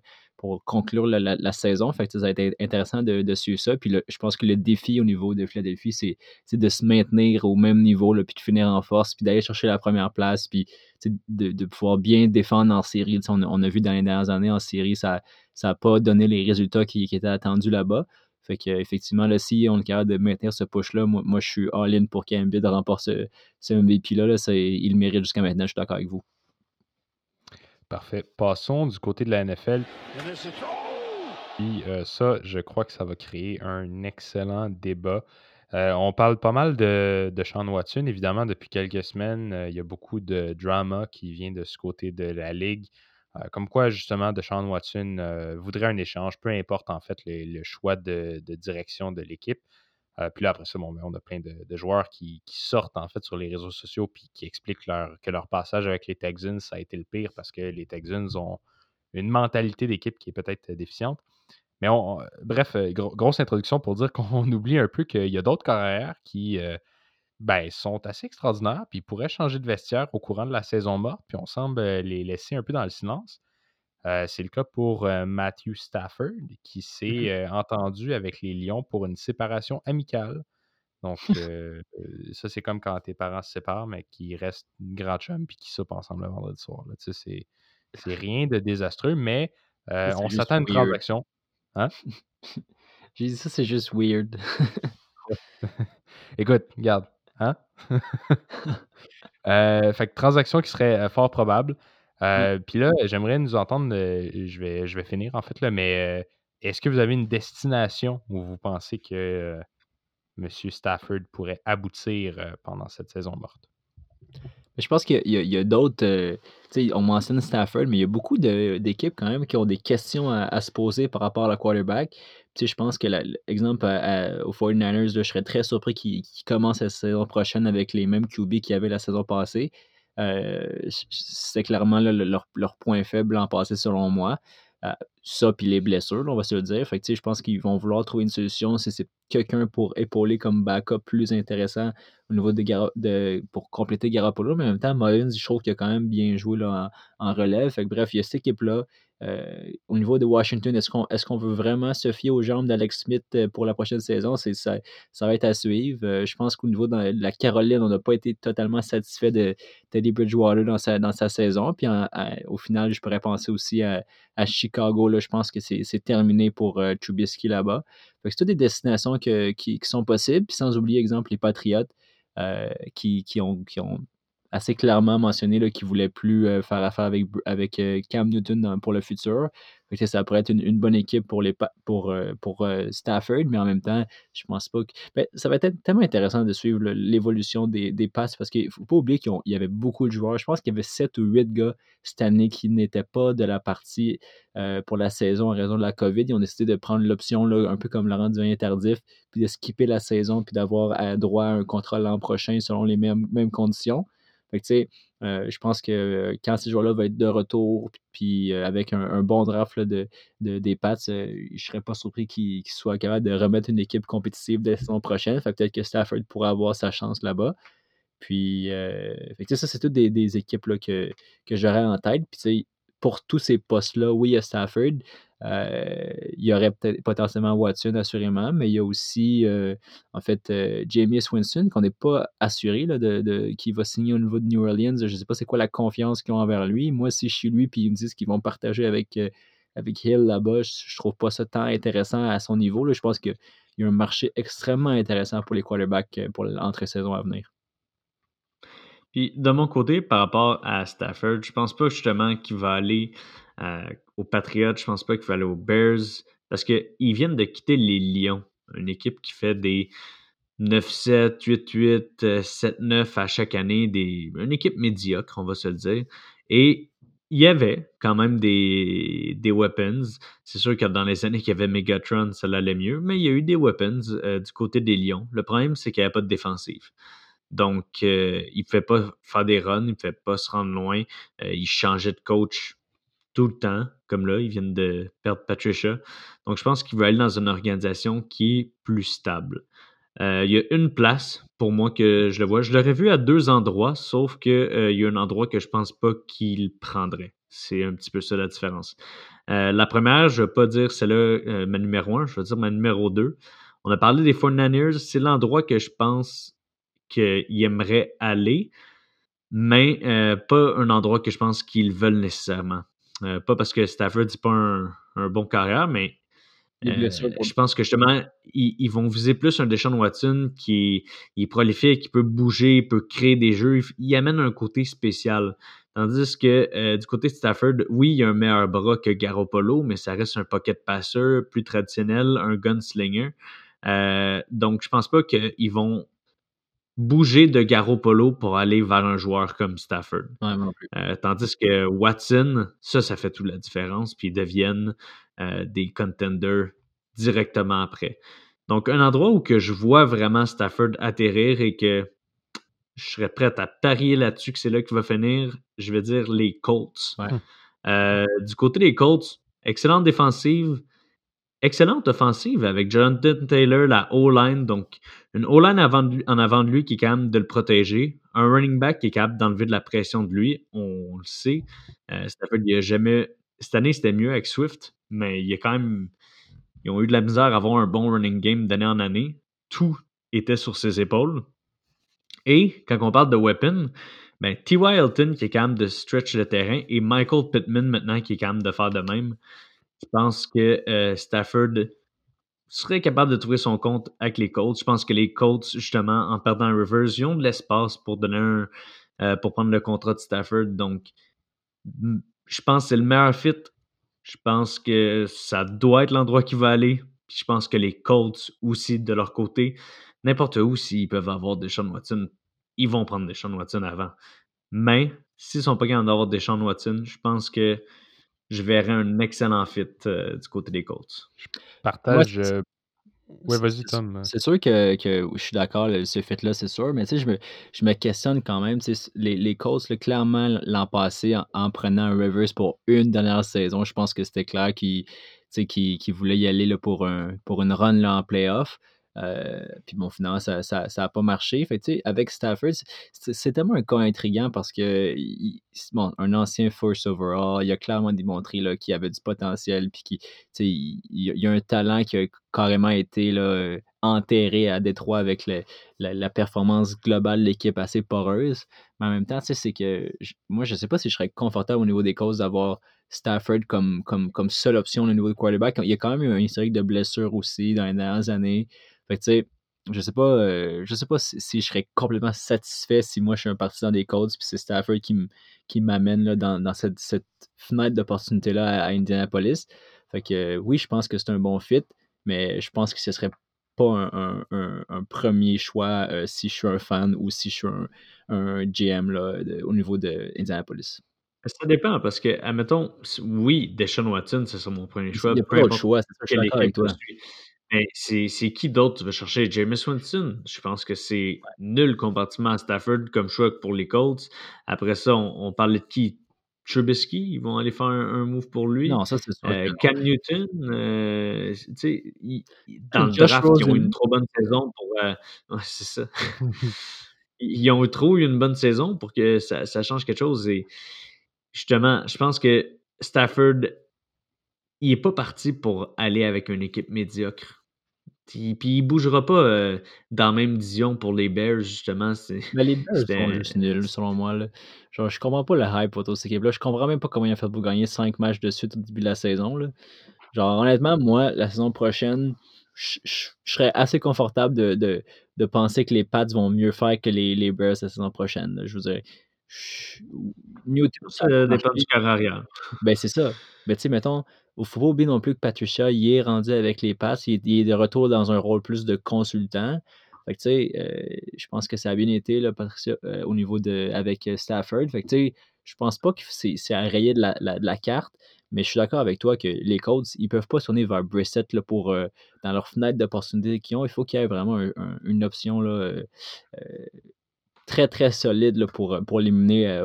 pour conclure la, saison. Fait ça a été intéressant de, suivre ça. Puis je pense que le défi au niveau de Philadelphie, c'est de se maintenir au même niveau, puis de finir en force, puis d'aller chercher la première place, puis de, pouvoir bien défendre en série. On, on, a vu dans les dernières années en série, ça n'a pas donné les résultats qui, étaient attendus là-bas. Fait qu'effectivement, là, si on est capable de maintenir ce push-là, moi, moi, je suis all-in pour qu'Embiid remporte ce, ce MVP-là. Là, il le mérite jusqu'à maintenant, je suis d'accord avec vous. Parfait. Passons du côté de la NFL. Puis euh, ça, je crois que ça va créer un excellent débat. Euh, on parle pas mal de, de Sean Watson, évidemment, depuis quelques semaines. Euh, il y a beaucoup de drama qui vient de ce côté de la ligue. comme quoi, justement, de Sean Watson voudrait un échange, peu importe en fait le, choix de, direction de l'équipe. Euh, puis là, après ça, bon, ben, on a plein de, joueurs qui, sortent en fait sur les réseaux sociaux puis qui expliquent leur, que leur passage avec les Texans, ça a été le pire parce que les Texans ont une mentalité d'équipe qui est peut-être déficiente. Mais on, bref, euh, grosse introduction pour dire qu'on oublie un peu qu'il y a d'autres carrières qui euh, ben, sont assez extraordinaires puis pourraient changer de vestiaire au courant de la saison morte, puis on semble les laisser un peu dans le silence. Euh, c'est le cas pour euh, Matthew Stafford, qui s'est mmh euh, entendu avec les Lions pour une séparation amicale. Donc, ça, c'est comme quand tes parents se séparent, mais qui restent une grande chum puis qui soupent ensemble le vendredi soir. C'est, rien de désastreux, mais on s'attend à une transaction. Hein? J'ai dit ça, c'est juste weird. Écoute, regarde. Hein? Fait que transaction qui serait fort probable. Euh, Puis là, j'aimerais nous entendre, euh, je, vais, je vais finir en fait, là, mais euh, est-ce que vous avez une destination où vous pensez que euh, M. Stafford pourrait aboutir pendant cette saison morte? Je pense qu'il y a, d'autres. euh, on mentionne Stafford, mais il y a beaucoup d'équipes quand même qui ont des questions à, à se poser par rapport à la quarterback. Je pense que l'exemple aux 49ers, là, je serais très surpris qu'ils qu'ils commencent la saison prochaine avec les mêmes QB qu'il y avait la saison passée. Euh, c'est clairement leur, leur point faible l'an passé, selon moi. Ça, puis les blessures, on va se le dire. Fait que, je pense qu'ils vont vouloir trouver une solution si c'est quelqu'un pour épauler comme backup plus intéressant au niveau de, Gara- de pour compléter Garoppolo, mais en même temps, Mullins, je trouve qu'il a quand même bien joué là, en, relève. Fait que, bref, il y a cette équipe-là. Euh, au niveau de Washington, est-ce qu'on est qu'on veut vraiment se fier aux jambes d'Alex Smith euh, pour la prochaine saison? Ça, ça va être à suivre. Euh, je pense qu'au niveau de la Caroline, on n'a pas été totalement satisfait de Teddy Bridgewater dans sa, dans sa saison. Puis au final, je pourrais penser aussi à, à Chicago. Je pense que c'est terminé pour euh, là-bas. C'est toutes des destinations qui, sont possibles. Puis sans oublier, exemple, les Patriots euh, qui ont assez clairement mentionné là, qu'ils ne voulaient plus euh, faire affaire avec, avec euh, Cam Newton pour le futur. Ça pourrait être une, bonne équipe pour, les, pour, euh, pour Stafford, mais en même temps, je pense pas que. Ben, ça va être tellement intéressant de suivre l'évolution des, des passes parce qu'il ne faut pas oublier qu'il y avait beaucoup de joueurs. Je pense qu'il y avait 7 ou 8 gars cette année qui n'étaient pas de la partie pour la saison en raison de la COVID. Ils ont décidé de prendre l'option, un peu comme Laurent Duvernay tardif, puis de skipper la saison, puis d'avoir droit à un contrat l'an prochain selon les mêmes, mêmes conditions. Euh, je pense que euh, quand ces joueurs-là vont être de retour, puis euh, avec un, bon draft de, de- des Pats, euh, je serais pas surpris qu'ils soient capables de remettre une équipe compétitive dès la saison prochaine. Peut-être que Stafford pourra avoir sa chance là-bas. Puis, ça, c'est toutes des, équipes là, que, que j'aurais en tête. Puis, pour tous ces postes-là, oui, il y a Stafford. Euh, il y aurait peut-être potentiellement Watson, assurément, mais il y a aussi, euh, en fait, euh, Jameis Winston, qu'on n'est pas assuré là, de, de- qui va signer au niveau de New Orleans. Je ne sais pas c'est quoi la confiance qu'ils ont envers lui. Moi, si je suis lui, puis ils me disent qu'ils vont partager avec, avec Hill là-bas, je, trouve pas ça tant intéressant à son niveau. là. Je pense qu'il y a un marché extrêmement intéressant pour les quarterbacks pour l'entrée-saison à venir. Puis de mon côté, par rapport à Stafford, je pense pas justement qu'il va aller euh, aux Patriots, je pense pas qu'il va aller aux Bears, parce qu'ils viennent de quitter les Lions, une équipe qui fait des 9-7, 8-8, euh, 7-9 à chaque année, des, une équipe médiocre, on va se le dire. Et il y avait quand même des, des weapons. C'est sûr que dans les années qu'il y avait Megatron, ça allait mieux, mais il y a eu des weapons euh, du côté des Lions. Le problème, c'est qu'il n'y avait pas de défensive. Donc, euh, il ne pouvait pas faire des runs, il ne pouvait pas se rendre loin. Euh, il changeait de coach tout le temps, comme là, ils viennent de perdre Patricia. Donc, je pense qu'il veut aller dans une organisation qui est plus stable. Euh, il y a une place pour moi que je le vois. Je l'aurais vu à deux endroits, sauf qu'il y a un endroit que je pense pas qu'il prendrait. C'est un petit peu ça la différence. La première, je ne vais pas dire celle-là ma numéro un, je vais dire ma numéro deux. On a parlé des 49ers, c'est l'endroit que je pense qu'il aimerait aller, mais euh, pas un endroit que je pense qu'ils veulent nécessairement. Euh, pas parce que Stafford n'est pas un, un bon carrière, mais euh, je pense que justement, ils, ils vont viser plus un Deshaun Watson qui est, prolifique, qui peut bouger, il peut créer des jeux. Il, il amène un côté spécial. Tandis que euh, du côté de Stafford, oui, il y a un meilleur bras que Garoppolo, mais ça reste un pocket passer plus traditionnel, un gunslinger. Euh, donc, je pense pas qu'ils vont bouger de Garoppolo pour aller vers un joueur comme Stafford. Ouais, moi non plus. Euh, tandis que Watson, ça, ça fait toute la différence, puis ils deviennent euh, des contenders directement après. Donc, un endroit où que je vois vraiment Stafford atterrir et que je serais prêt à parier là-dessus que c'est là qu'il va finir, je vais dire les Colts. Ouais. Euh, du côté des Colts, excellente défensive, excellente offensive avec Jonathan Taylor, la O-line. Donc, une O-line en avant de lui qui est capable de le protéger. Un running back qui est capable d'enlever de la pression de lui. On le sait. Euh, il a jamais. Cette année, c'était mieux avec Swift, mais il a quand même. Ils ont eu de la misère à avoir un bon running game d'année en année. Tout était sur ses épaules. Et quand on parle de weapon, ben, T.Y. Hilton qui est capable de stretch le terrain et Michael Pittman maintenant qui est capable de faire de même. Je pense que euh, Stafford serait capable de trouver son compte avec les Colts. Je pense que les Colts, justement, en perdant Rivers, ils ont de l'espace pour donner un, euh, pour prendre le contrat de Stafford. Donc, je pense que c'est le meilleur fit. Je pense que ça doit être l'endroit qui va aller. je pense que les Colts aussi, de leur côté, n'importe où, s'ils peuvent avoir des Sean Watson, ils vont prendre des Sean Watson avant. Mais s'ils ne sont pas capables d'avoir des Sean Watson, je pense que je verrais un excellent fit euh, du côté des Colts. Partage. Euh, oui, vas-y, Tom. C'est sûr que, que, je suis d'accord, ce fait-là, c'est sûr, mais tu sais, je me, je me questionne quand même. Les, les Colts, clairement, l'an passé, en, prenant un Rivers pour une dernière saison, je pense que c'était clair qu'ils qu voulaient y aller là, pour, un, pour une run là, en playoff. Euh, puis bon, finalement, ça n'a ça, pas marché. Fait avec Stafford, c'est tellement un cas intriguant parce que, bon, un ancien first overall, il a clairement démontré qu'il avait du potentiel, puis qu'il il, il y a un talent qui a carrément été là, enterré à Détroit avec le, la, performance globale de l'équipe assez poreuse. Mais en même temps, c'est que moi, je ne sais pas si je serais confortable au niveau des causes d'avoir Stafford comme, comme, comme seule option au niveau de quarterback. Il y a quand même eu un historique de blessures aussi dans les dernières années. Fait que, tu sais, je sais pas, euh, je sais pas si, je serais complètement satisfait si moi je suis un partisan des Colts puis c'est Stafford qui m'amène là, dans, dans cette, cette fenêtre d'opportunité-là à, Indianapolis. Fait que oui, je pense que c'est un bon fit, mais je pense que ce serait pas un, un, premier choix euh, si je suis un fan ou si je suis un, GM là, au niveau de Indianapolis. Ça dépend parce que, admettons, oui, Deshaun Watson, c'est mon premier choix. Il n'y a pas d'autre choix, c'est ça, je suis avec toi. Mais c'est qui d'autre tu vas chercher? James Winston. Je pense que c'est nul comparativement à Stafford comme choix pour les Colts. Après ça, on, parlait de qui? Trubisky, ils vont aller faire un, move pour lui. Non, ça c'est sûr. Euh, Cam Newton, euh, tu sais, dans le draft, ils ont eu une trop bonne saison pour. Euh, c'est ça. ils ont trop eu une bonne saison pour que ça, ça, change quelque chose. Et justement, je pense que Stafford il n'est pas parti pour aller avec une équipe médiocre. Puis, puis il bougera pas euh, dans la même division pour les Bears, justement. Mais les Bears sont juste nuls, selon moi. Là. Genre, je comprends pas le hype autour de cette équipe-là. Je comprends même pas comment ils ont fait pour gagner 5 matchs de suite au début de la saison. Là. Genre, honnêtement, moi, la saison prochaine, je, serais assez confortable de, de, de, penser que les Pats vont mieux faire que les, les Bears la saison prochaine. Je vous dirais. Ça dépend du carrière. Ben, c'est ça. Ben, tu sais, mettons, il ne faut pas oublier non plus que Patricia, il est rendu avec les passes, il est, de retour dans un rôle plus de consultant. Fait que, tu sais, euh, je pense que ça a bien été, là, Patricia, euh, au niveau de. avec euh, Stafford. Fait que, tu sais, je pense pas que c'est à rayer de la, la, carte, mais je suis d'accord avec toi que les Colts, ils peuvent pas tourner vers Brissett là, pour, dans leur fenêtre d'opportunité qu'ils ont. Il faut qu'il y ait vraiment une option là, très, très solide là, pour, pour l'éliminer,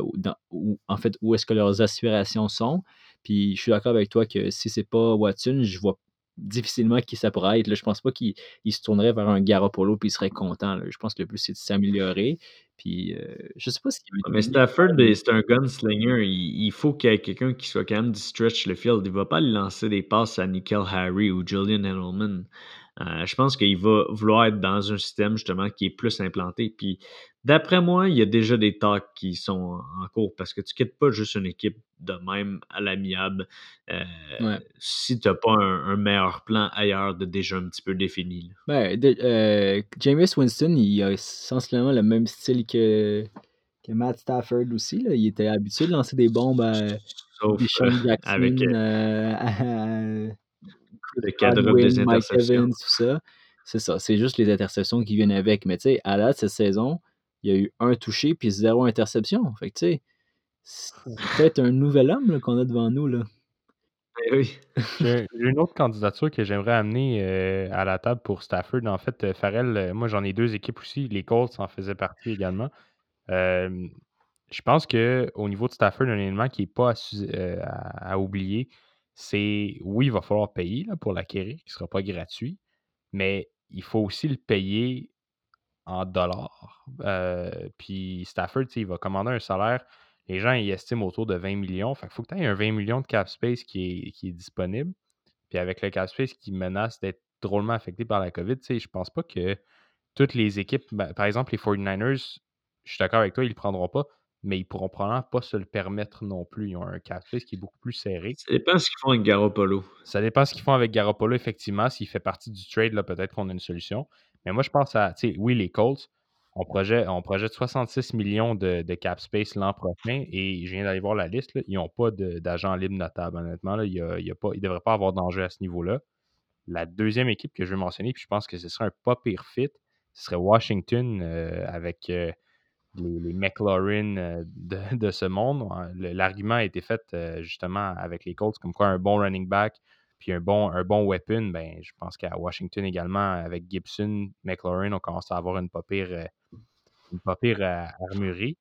ou en fait, où est-ce que leurs aspirations sont. Puis je suis d'accord avec toi que si c'est pas Watson, je vois difficilement qui ça pourrait être. Là, je pense pas qu'il se tournerait vers un Garoppolo puis il serait content. Je pense que le plus c'est de s'améliorer. Puis euh, je sais pas ce qu'il Mais Stafford, c'est un gunslinger. Il, faut qu'il y ait quelqu'un qui soit quand même du stretch le field. Il va pas lui lancer des passes à Nickel Harry ou Julian Edelman. Euh, je pense qu'il va vouloir être dans un système justement qui est plus implanté. Puis d'après moi, il y a déjà des talks qui sont en cours parce que tu quittes pas juste une équipe de même à l'amiable euh, si tu n'as pas un, meilleur plan ailleurs de déjà un petit peu défini. Ben, euh, James Winston, il a essentiellement le même style que, que Matt Stafford aussi. Là. Il était habitué de lancer des bombes à Sauf, Jackson, avec le cadre des interceptions. tout ça. C'est ça, c'est juste les interceptions qui viennent avec. Mais tu sais, à la cette saison, il y a eu un touché puis zéro interception. Fait que tu sais, c'est peut-être un nouvel homme qu'on a devant nous. Là. Eh oui. J'ai une autre candidature que j'aimerais amener euh, à la table pour Stafford. En fait, euh, Farrell, euh, moi j'en ai deux équipes aussi. Les Colts en faisaient partie également. je pense qu'au niveau de Stafford, un élément qui n'est pas à, à oublier, c'est oui, il va falloir payer pour l'acquérir, qui ne sera pas gratuit, mais il faut aussi le payer en dollars. Euh, puis Stafford, il va commander un salaire. Les gens ils estiment autour de 20 millions. Fait faut que tu aies un 20 millions de cap space qui est, disponible. Puis avec le cap space qui menace d'être drôlement affecté par la COVID, je pense pas que toutes les équipes, ben, par exemple les 49ers, je suis d'accord avec toi, ils ne le prendront pas mais ils pourront probablement pas se le permettre non plus. Ils ont un cap space qui est beaucoup plus serré. Ça dépend ce qu'ils font avec Garoppolo. Ça dépend ce qu'ils font avec Garoppolo, effectivement. S'il fait partie du trade, là, peut-être qu'on a une solution. Mais moi, je pense à, tu sais, oui, les Colts, on projette, on projette 66 millions de, de cap space l'an prochain et je viens d'aller voir la liste. là, ils n'ont pas d'agent libre notable, honnêtement. Là, il ne devrait pas avoir d'enjeu à ce niveau-là. La deuxième équipe que je vais mentionner, puis je pense que ce serait un pas pire fit, ce serait Washington euh, avec euh, les, McLaurin euh, de, de ce monde. Le- L'argument a été fait euh, justement avec les Colts, comme quoi un bon running back puis un bon, un bon weapon, ben, je pense qu'à Washington également, avec Gibson, McLaurin, on commence à avoir une pas pire, euh, une.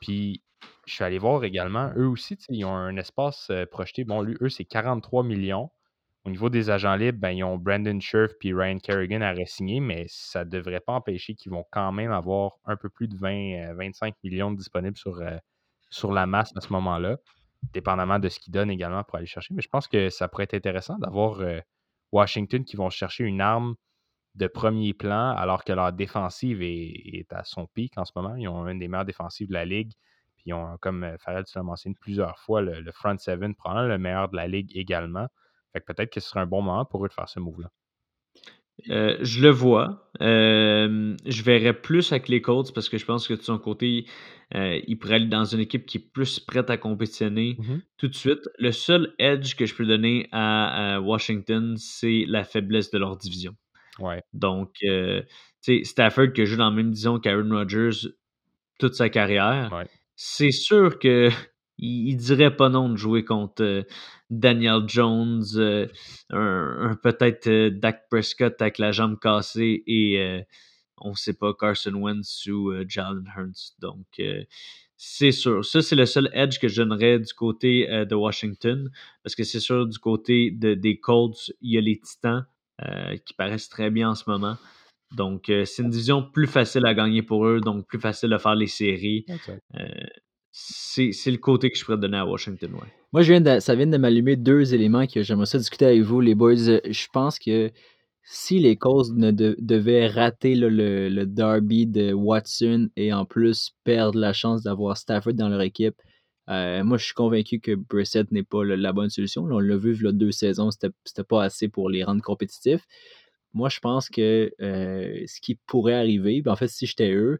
Puis je suis allé voir également, eux aussi, ils ont un espace projeté. Bon, lui, eux, c'est 43 millions. Au niveau des agents libres, ben, ils ont Brandon Scherf puis Ryan Kerrigan à re-signer, mais ça ne devrait pas empêcher qu'ils vont quand même avoir un peu plus de 20, euh, 25 millions disponibles sur, euh, sur la masse à ce moment-là, dépendamment de ce qu'ils donnent également pour aller chercher. Mais je pense que ça pourrait être intéressant d'avoir euh, Washington qui vont chercher une arme de premier plan alors que leur défensive est, est à son pic en ce moment. Ils ont une des meilleures défensives de la ligue. Puis ils ont, comme euh, Farrell, tu l'as mentionné plusieurs fois, le, le front seven, probablement le meilleur de la ligue également. Fait que peut-être que ce serait un bon moment pour eux de faire ce move-là. Euh, je le vois. Euh, je verrais plus avec les Colts parce que je pense que de son côté, euh, il pourrait aller dans une équipe qui est plus prête à compétitionner Mhm. tout de suite. Le seul edge que je peux donner à, à Washington, c'est la faiblesse de leur division. Ouais. Donc, euh, tu sais, Stafford qui a joué dans la même division qu'Aaron Rodgers toute sa carrière, Ouais. c'est sûr que il, il dirait pas non de jouer contre euh, Daniel Jones, euh, un, un peut-être euh, Dak Prescott avec la jambe cassée et on sait pas Carson Wentz ou Jalen Hurts. Donc c'est sûr. Ça, c'est le seul edge que je donnerais du côté de Washington. Parce que c'est sûr, du côté de, des Colts, il y a les Titans qui paraissent très bien en ce moment. Donc, c'est une division plus facile à gagner pour eux, donc plus facile de faire les séries. C'est le côté que je pourrais donner à Washington, ouais. Moi, ça vient de m'allumer deux éléments que j'aimerais ça discuter avec vous, les boys. Euh, Je pense que si les Colts ne de- devaient rater le, le derby de Watson et en plus perdre la chance d'avoir Stafford dans leur équipe, euh, moi, je suis convaincu que Brissett n'est pas la bonne solution. On l'a vu, il deux saisons, c'était pas assez pour les rendre compétitifs. Moi, je pense que euh, ce qui pourrait arriver, ben, en fait, si j'étais eux,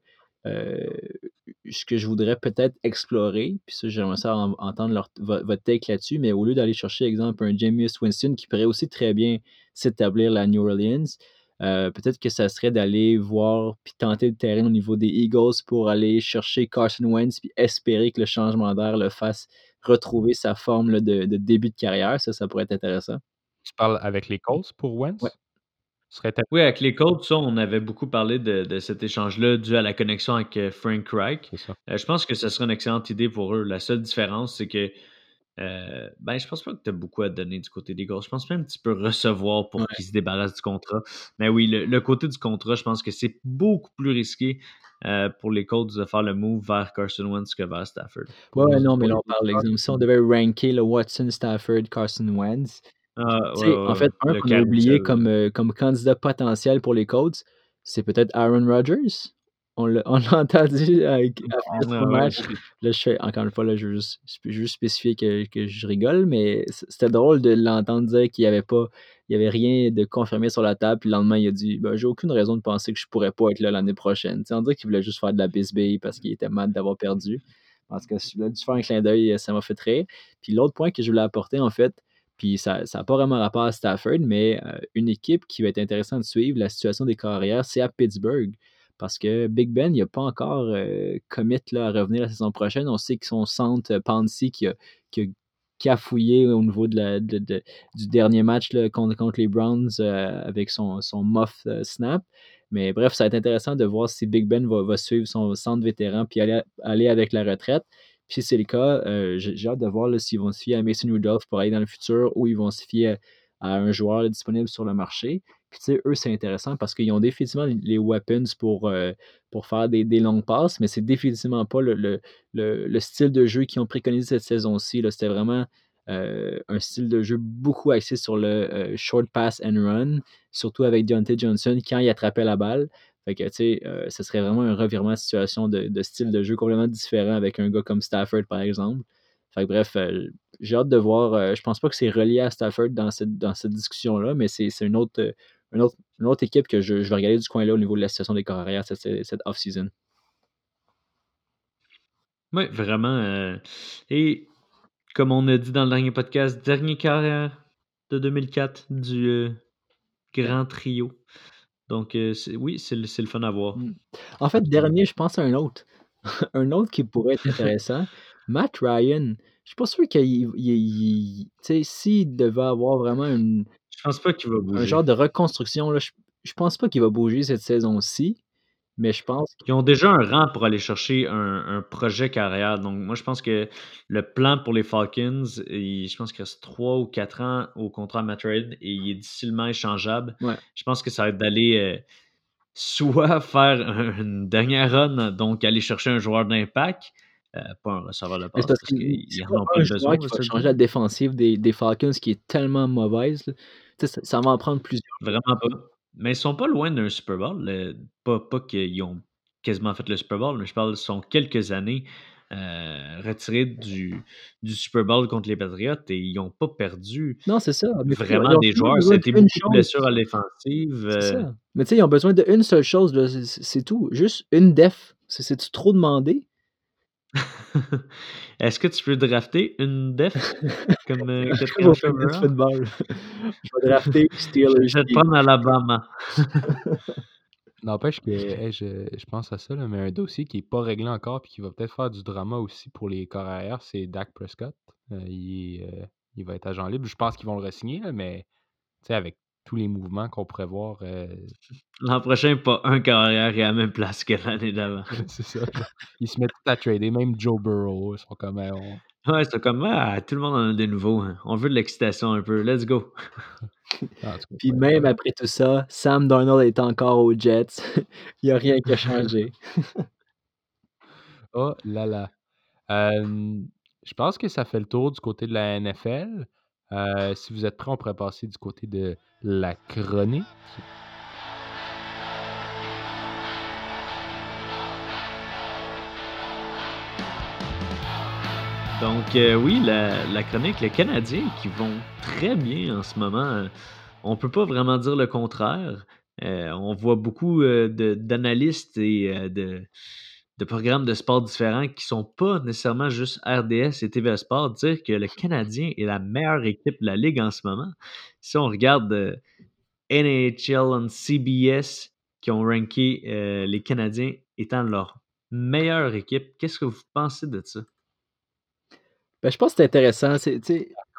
ce que je voudrais peut-être explorer, puis ça, j'aimerais ça en- entendre leur- votre take là-dessus, mais au lieu d'aller chercher, exemple, un Jameis Winston qui pourrait aussi très bien s'établir à New Orleans, euh, peut-être que ça serait d'aller voir puis tenter le terrain au niveau des Eagles pour aller chercher Carson Wentz puis espérer que le changement d'air le fasse retrouver sa forme là, de, de début de carrière. Ça, ça pourrait être intéressant. Tu parles avec les Colts pour Wentz? Ouais. Serait Oui, avec les Colts, ça, on avait beaucoup parlé de, de cet échange-là dû à la connexion avec euh, Frank Reich. Euh, je pense que ce serait une excellente idée pour eux. La seule différence, c'est que euh, ben, je pense pas que tu as beaucoup à donner du côté des Eagles. Je pense même que tu peux recevoir pour Ouais. qu'ils se débarrassent du contrat. Mais oui, le, le côté du contrat, je pense que c'est beaucoup plus risqué euh, pour les Colts de faire le move vers Carson Wentz que vers Stafford. Ouais, non, mais là, on parle d'exemple. Si on devait ranker le Watson, Stafford, Carson Wentz, Ah, ouais, ouais, en fait, un qu'on a oublié carrousel. comme, euh, comme candidat potentiel pour les Colts, c'est peut-être Aaron Rodgers. On l'a on l'a entendu avec, après ouais, match. Là, je fais, encore une fois, là, je veux juste, juste spécifier que, que je rigole, mais c'était drôle de l'entendre dire qu'il n'y avait pas, il y avait rien de confirmé sur la table, puis le lendemain, il a dit ben, J'ai aucune raison de penser que je pourrais pas être là l'année prochaine. Tu sais, on dirait qu'il voulait juste faire de la bisbille parce qu'il était mal d'avoir perdu. Parce que je voulais juste faire un clin d'œil, ça m'a fait rire. Puis l'autre point que je voulais apporter, en fait, puis ça n'a pas vraiment rapport à Stafford, mais euh, une équipe qui va être intéressante de suivre, la situation des carrières, c'est à Pittsburgh. Parce que Big Ben, il n'a pas encore euh, commit là, à revenir la saison prochaine. On sait que son centre, euh, Pansy, qui a, qui a cafouillé au niveau de la, de- du dernier match là, contre, contre les Browns euh, avec son, son muff snap. Mais bref, ça va être intéressant de voir si Big Ben va, va suivre son centre vétéran puis aller, aller avec la retraite. Puis si c'est le cas, euh, j'ai hâte de voir s'ils vont se fier à Mason Rudolph pour aller dans le futur ou ils vont se fier à, un joueur disponible sur le marché. Puis tu sais, eux, c'est intéressant parce qu'ils ont définitivement les weapons pour, euh, pour faire des, des longues passes, mais c'est définitivement pas le, le, le, le style de jeu qu'ils ont préconisé cette saison-ci. C'était vraiment euh, un style de jeu beaucoup axé sur le short pass and run, surtout avec Deontay Johnson quand il attrapait la balle. Fait que, tu sais, euh, ce serait vraiment un revirement de situation de, de style de jeu complètement différent avec un gars comme Stafford, par exemple. Fait que, bref, euh, j'ai hâte de voir. euh, je pense pas que c'est relié à Stafford dans cette, dans cette discussion-là, mais c'est une autre, euh, une autre, une autre équipe que je, je vais regarder du coin-là au niveau de la situation des corps arrière cette, cette off-season. Oui, vraiment. et comme on a dit dans le dernier podcast, dernier carrière de 2004 du grand trio. Donc, euh, oui, c'est le, le fun à voir. Mm. En fait, dernier, je pense à un autre. un autre qui pourrait être intéressant. Matt Ryan. Je suis pas sûr qu'il s'il devait avoir vraiment une, Je pense pas qu'il va un bouger. genre de reconstruction, là, je, je pense pas qu'il va bouger cette saison-ci, mais je pense que Ils ont déjà un rang pour aller chercher un, un projet carrière. Donc, moi, je pense que le plan pour les Falcons, il- je pense qu'il reste 3 ou 4 ans au contrat Matt et il est difficilement échangeable. Ouais. Je pense que ça va être d'aller euh, soit faire un- une dernière run, donc aller chercher un joueur d'impact, euh, pas un receveur de passe, c'est parce parce qu'il qu'ils n'en ont pas besoin. qui va changer la défensive des, des Falcons qui est tellement mauvaise. Ça, ça va en prendre plusieurs. Vraiment pas. Mais ils sont pas loin d'un Super Bowl. le- pas pas qu'ils ont quasiment fait le Super Bowl, mais je parle, ils sont quelques années euh, retirés du, du Super Bowl contre les Patriots et ils n'ont pas perdu Non, c'est ça. Mais vraiment des joueurs. D'une beaucoup de blessures à l'offensive. Euh. Mais tu sais, ils ont besoin d'une seule chose, c'est- tout. Juste une def. C'est- C'est-tu trop demandé? Est-ce que tu peux drafter une def comme euh, Je vais football. Je vais drafter Je, Steelers. je vais te prendre Alabama. N'empêche que hey, je, je pense à ça, là, mais un dossier qui n'est pas réglé encore et qui va peut-être faire du drama aussi pour les corps arrière, c'est Dak Prescott. Euh, il, euh, il va être agent libre. Je pense qu'ils vont le re-signer, là, mais tu sais, avec tous les mouvements qu'on pourrait voir, euh, L'an prochain, pas un carrière est à la même place que l'année d'avant. c'est ça. Ils se mettent à trader, même Joe Burrow. Ils sont comme. euh, on- Ouais, c'est comme ah, tout le monde en a des nouveaux. hein. On veut de l'excitation un peu. Let's go. Puis même après tout ça, Sam Darnold est encore aux Jets. Il n'y a rien qui a changé. Oh là là. Euh, je pense que ça fait le tour du côté de la NFL. Euh, si vous êtes prêts, on pourrait passer du côté de la chronique. Donc, euh, oui, la, chronique, les Canadiens qui vont très bien en ce moment. On peut pas vraiment dire le contraire. Euh, on voit beaucoup d'analystes et de, de programmes de sport différents qui sont pas nécessairement juste RDS et TVA Sport dire que le Canadien est la meilleure équipe de la Ligue en ce moment. Si on regarde euh, NHL on CBS qui ont ranké euh, les Canadiens étant leur meilleure équipe, qu'est-ce que vous pensez de ça? Ben, je pense que c'est intéressant.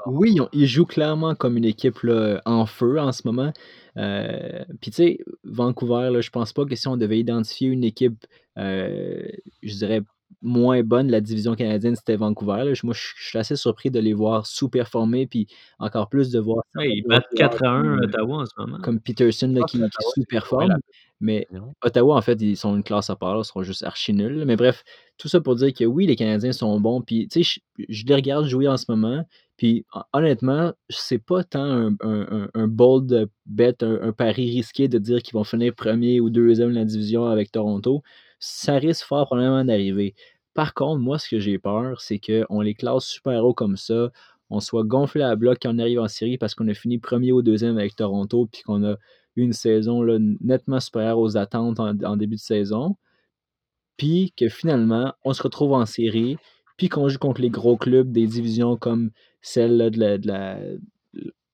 Oui, ils, ont- ils jouent clairement comme une équipe là, en feu en ce moment. Euh, Puis, tu sais, Vancouver, là, je pense pas que si on devait identifier une équipe, euh, je dirais, moins bonne de la division canadienne, c'était Vancouver. là. Moi, je suis assez surpris de les voir sous-performer, puis encore plus de voir Ouais, ils battent joueurs 4 à 1 comme, Ottawa en ce moment. comme Peterson là, qui, sous-performe. Mais. Ottawa, en fait, ils sont une classe à part, là, ils sont juste archi nuls. Mais bref, tout ça pour dire que oui, les Canadiens sont bons. Puis, tu sais, je, je les regarde jouer en ce moment. Puis, hon- honnêtement, c'est pas tant un, un- un- bold bet, un, pari risqué de dire qu'ils vont finir premier ou deuxième de la division avec Toronto. Ça risque fort probablement d'arriver. Par contre, moi, ce que j'ai peur, c'est qu'on les classe super haut comme ça. On soit gonflé à bloc quand on arrive en série parce qu'on a fini premier ou deuxième avec Toronto. Puis qu'on a eu une saison nettement supérieure aux attentes en, en début de saison. Puis que finalement, on se retrouve en série, puis qu'on joue contre les gros clubs des divisions comme celle de la, de la-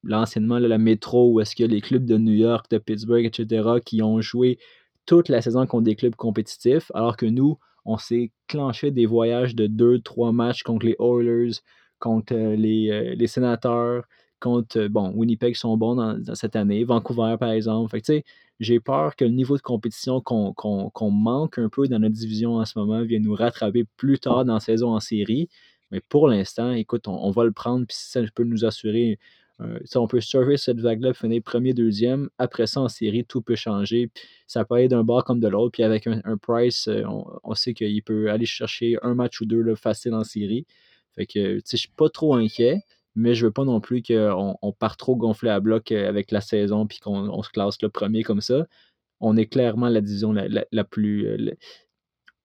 l'anciennement la métro, où est-ce a les clubs de New York, de Pittsburgh, etc., qui ont joué toute la saison contre des clubs compétitifs, alors que nous, on s'est clenché des voyages de deux, trois matchs contre les Oilers, contre euh, les, euh, les Sénateurs, contre, euh, bon, Winnipeg sont bons dans, dans cette année, Vancouver par exemple. Fait que, tu sais, j'ai peur que le niveau de compétition qu'on manque un peu dans notre division en ce moment vienne nous rattraper plus tard dans la saison en série. Mais pour l'instant, écoute, on, on va le prendre, puis si ça peut nous assurer, euh, on peut surfer cette vague-là, finir premier, deuxième. Après ça, en série, tout peut changer. Ça peut aller d'un bord comme de l'autre. Puis avec un, un Price, euh, on, on sait qu'il peut aller chercher un match ou deux facile en série. Fait que, tu sais, je suis pas trop inquiet, mais je veux pas non plus qu'on on parte trop gonflé à bloc euh, avec la saison, puis qu'on on se classe le premier comme ça. On est clairement la division la, la- la plus. euh, la-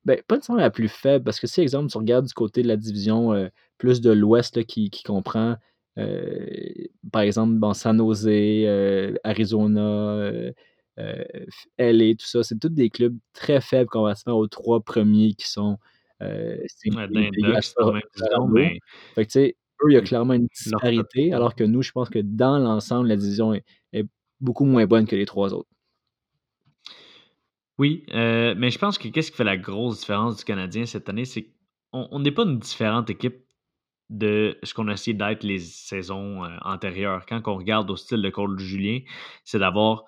ben, pas nécessairement la plus faible, parce que si, exemple, tu regardes du côté de la division euh, plus de l'Ouest qui, qui comprend euh, par exemple, bon, San Jose, euh, Arizona, LA, tout ça, c'est tous des clubs très faibles comparativement aux trois premiers qui sont c'est Ouais, il y a clairement une disparité, alors que nous, je pense que dans l'ensemble, la division est, est beaucoup moins bonne que les trois autres. Oui, euh, mais je pense que qu'est-ce qui fait la grosse différence du Canadien cette année, c'est qu'on on n'est pas une différente équipe de ce qu'on a essayé d'être les saisons euh, antérieures. Quand on regarde au style de Cole Julien, c'est d'avoir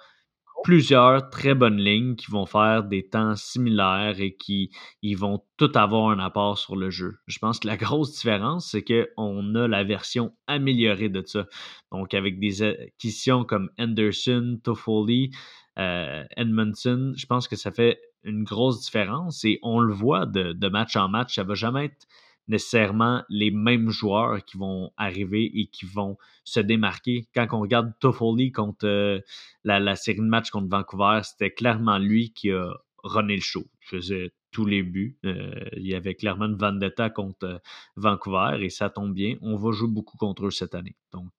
plusieurs très bonnes lignes qui vont faire des temps similaires et qui ils vont tout avoir un apport sur le jeu. Je pense que la grosse différence, c'est qu'on a la version améliorée de ça. Donc, avec des acquisitions comme Anderson, Toffoli, euh, Edmondson, je pense que ça fait une grosse différence et on le voit de, de match en match. Ça va jamais être nécessairement les mêmes joueurs qui vont arriver et qui vont se démarquer. Quand on regarde Toffoli contre euh, la, la série de matchs contre Vancouver, c'était clairement lui qui a runné le show. Il faisait tous les buts. Euh, il y avait clairement une vendetta contre euh, Vancouver et ça tombe bien. On va jouer beaucoup contre eux cette année. Donc,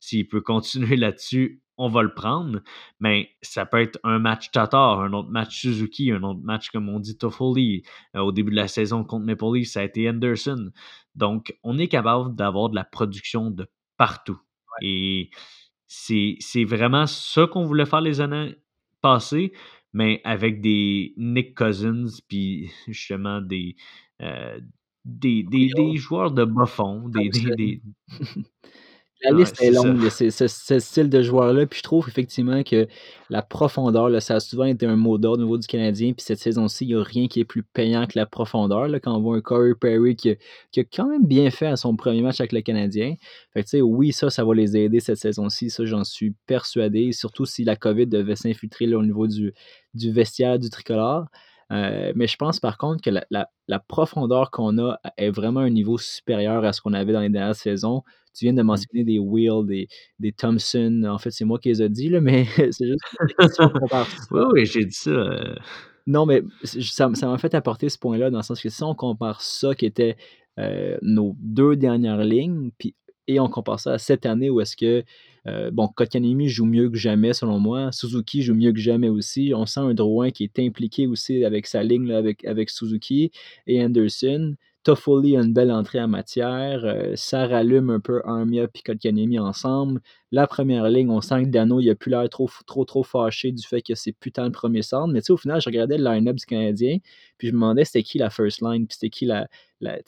s'il peut continuer là-dessus, on va le prendre. Mais ça peut être un match Tatar, un autre match Suzuki, un autre match, comme on dit, Toffoli. Euh, au début de la saison contre Maple Leafs, ça a été Anderson. Donc, on est capable d'avoir de la production de partout. Et c'est c'est vraiment ça qu'on voulait faire les années passées, mais avec des Nick Cousins, puis justement des, euh, des, des, des joueurs de bas fond, des, des, La Ouais, liste est c'est longue de ces- ce, style de joueur-là. Puis je trouve effectivement que la profondeur, là, ça a souvent été un mot d'ordre au niveau du Canadien. Puis cette saison-ci, il n'y a rien qui est plus payant que la profondeur. Là, quand on voit un Corey Perry qui, a- qui a quand même bien fait à son premier match avec le Canadien. Fait que, tu sais, oui, ça, ça va les aider cette saison-ci. Ça, j'en suis persuadé. Surtout si la COVID devait s'infiltrer au niveau du, du vestiaire du tricolore. Euh, mais je pense par contre que la, la- la profondeur qu'on a est vraiment un niveau supérieur à ce qu'on avait dans les dernières saisons. Tu viens de mentionner des Will, des, des Thompson. En fait, c'est moi qui les ai dit, là, mais c'est juste. Oui, oui, j'ai dit ça. euh, Non, mais ça m'a fait apporter ce point-là, dans le sens que si on compare ça qui était euh, nos deux dernières lignes, puis, et on compare ça à cette année où est-ce que, euh, bon, Kotkaniemi joue mieux que jamais, selon moi. Suzuki joue mieux que jamais aussi. On sent un Drouin qui est impliqué aussi avec sa ligne, là, avec, avec Suzuki et Anderson. Toffoli a une belle entrée en matière. euh, ça rallume un peu Armia et Kotkaniemi ensemble. La première ligne, on sent que Dano, il a plus l'air trop, trop, trop fâché du fait que c'est putain le premier centre. Mais tu sais, au final, je regardais le line-up du Canadien, puis je me demandais c'était qui la first line, puis c'était qui la, la,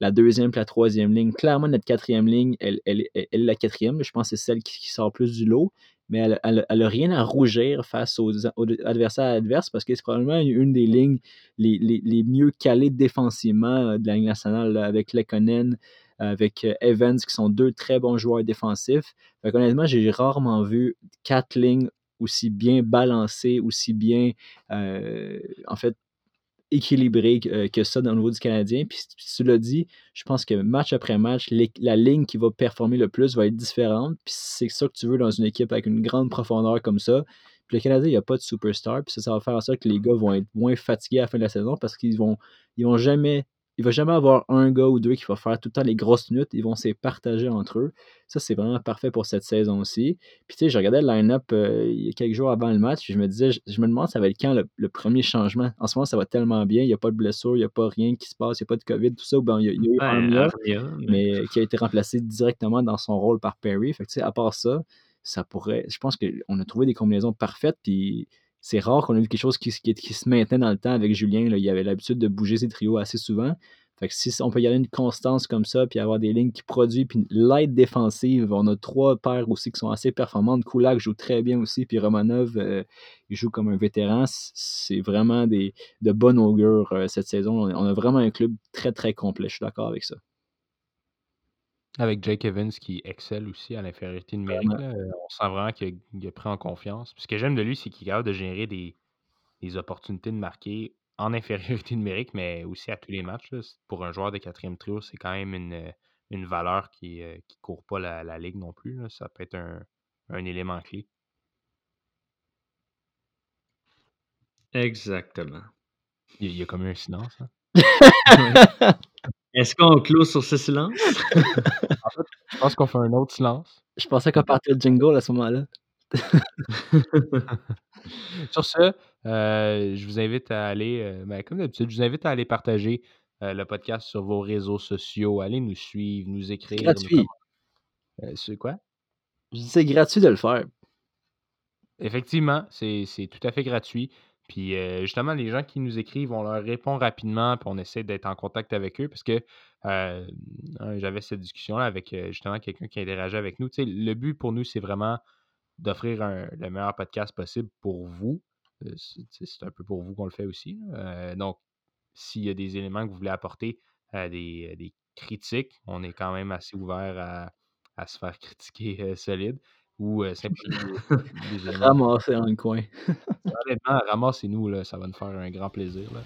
la, deuxième puis la troisième ligne. Clairement, notre quatrième ligne, elle, elle, elle, elle est la quatrième. Je pense que c'est celle qui, qui sort plus du lot. Mais elle, elle, elle rien à rougir face aux, adversaires adverses parce que c'est probablement une des lignes les, les, les mieux calées défensivement euh, de la Ligue nationale, avec Lekonen, avec euh, Evans, qui sont deux très bons joueurs défensifs. Fait honnêtement, j'ai rarement vu quatre lignes aussi bien balancées, aussi bien, euh, en fait, équilibrées que, que ça le niveau du Canadien. Puis, tu l'as dit, je pense que match après match, la ligne qui va performer le plus va être différente. Puis c'est ça que tu veux dans une équipe avec une grande profondeur comme ça. Puis le Canadien, il n'y a pas de superstar. Puis ça, ça va faire en sorte que les gars vont être moins fatigués à la fin de la saison parce qu'ils vont, ils vont jamais il va jamais avoir un gars ou deux qui va faire tout le temps les grosses minutes. Ils vont se partager entre eux. Ça, c'est vraiment parfait pour cette saison aussi. Puis, tu sais, je regardais le line-up euh, il y a quelques jours avant le match. Puis je me disais, je, je me demande, ça va être quand le, le, premier changement? En ce moment, ça va tellement bien. Il n'y a pas de blessure, il n'y a pas rien qui se passe, il n'y a pas de COVID, tout ça. Il, y a, il y a eu Ouais, mais- mais qui a été remplacé directement dans son rôle par Perry. Fait que, tu sais, à part ça, ça pourrait. Je pense qu'on a trouvé des combinaisons parfaites. Puis c'est rare qu'on ait vu quelque chose qui, se maintenait dans le temps avec Julien. Là. Il avait l'habitude de bouger ses trios assez souvent. Fait que si on peut y une constance comme ça, puis avoir des lignes qui produisent, puis l'aide défensive, on a trois paires aussi qui sont assez performantes. Kulak joue très bien aussi, puis Romanov, euh, joue comme un vétéran. C'est vraiment de bonne augure euh, cette saison. On a vraiment un club très, très complet. Je suis d'accord avec ça. Avec Jake Evans qui excelle aussi à l'infériorité numérique, là, euh, on sent vraiment qu'il a, il a pris en confiance. Puis ce que j'aime de lui, c'est qu'il est capable de générer des, des opportunités de marquer en infériorité numérique, mais aussi à tous les matchs. là. Pour un joueur de quatrième trio, c'est quand même une, une valeur qui ne court pas la, la ligue non plus. là. Ça peut être un, un élément clé. Exactement. Il, il y a comme eu un silence. hein. Est-ce qu'on clôt sur ce silence? Je pense qu'on fait un autre silence. Je pensais qu'on partait le jingle à ce moment-là. Sur ce, euh, je vous invite à aller, euh, ben, comme d'habitude, je vous invite à aller partager euh, le podcast sur vos réseaux sociaux. Allez nous suivre, nous écrire. nous Gratuit. comment- Euh, c'est quoi? Je dis c'est gratuit de le faire. Effectivement, c'est c'est tout à fait gratuit. Puis euh, justement, les gens qui nous écrivent, on leur répond rapidement, puis on essaie d'être en contact avec eux parce que euh, j'avais cette discussion-là avec euh, justement quelqu'un qui interagit avec nous. Tu sais, le but pour nous, c'est vraiment d'offrir le meilleur podcast possible pour vous. C'est un peu pour vous qu'on le fait aussi. donc, s'il y a des éléments que vous voulez apporter, des, des critiques, on est quand même assez ouvert à, à se faire critiquer solide ou euh, simplement des, éléments Ramasser dans le coin. Honnêtement, ramassez-nous, là, ça va nous faire un grand plaisir. là.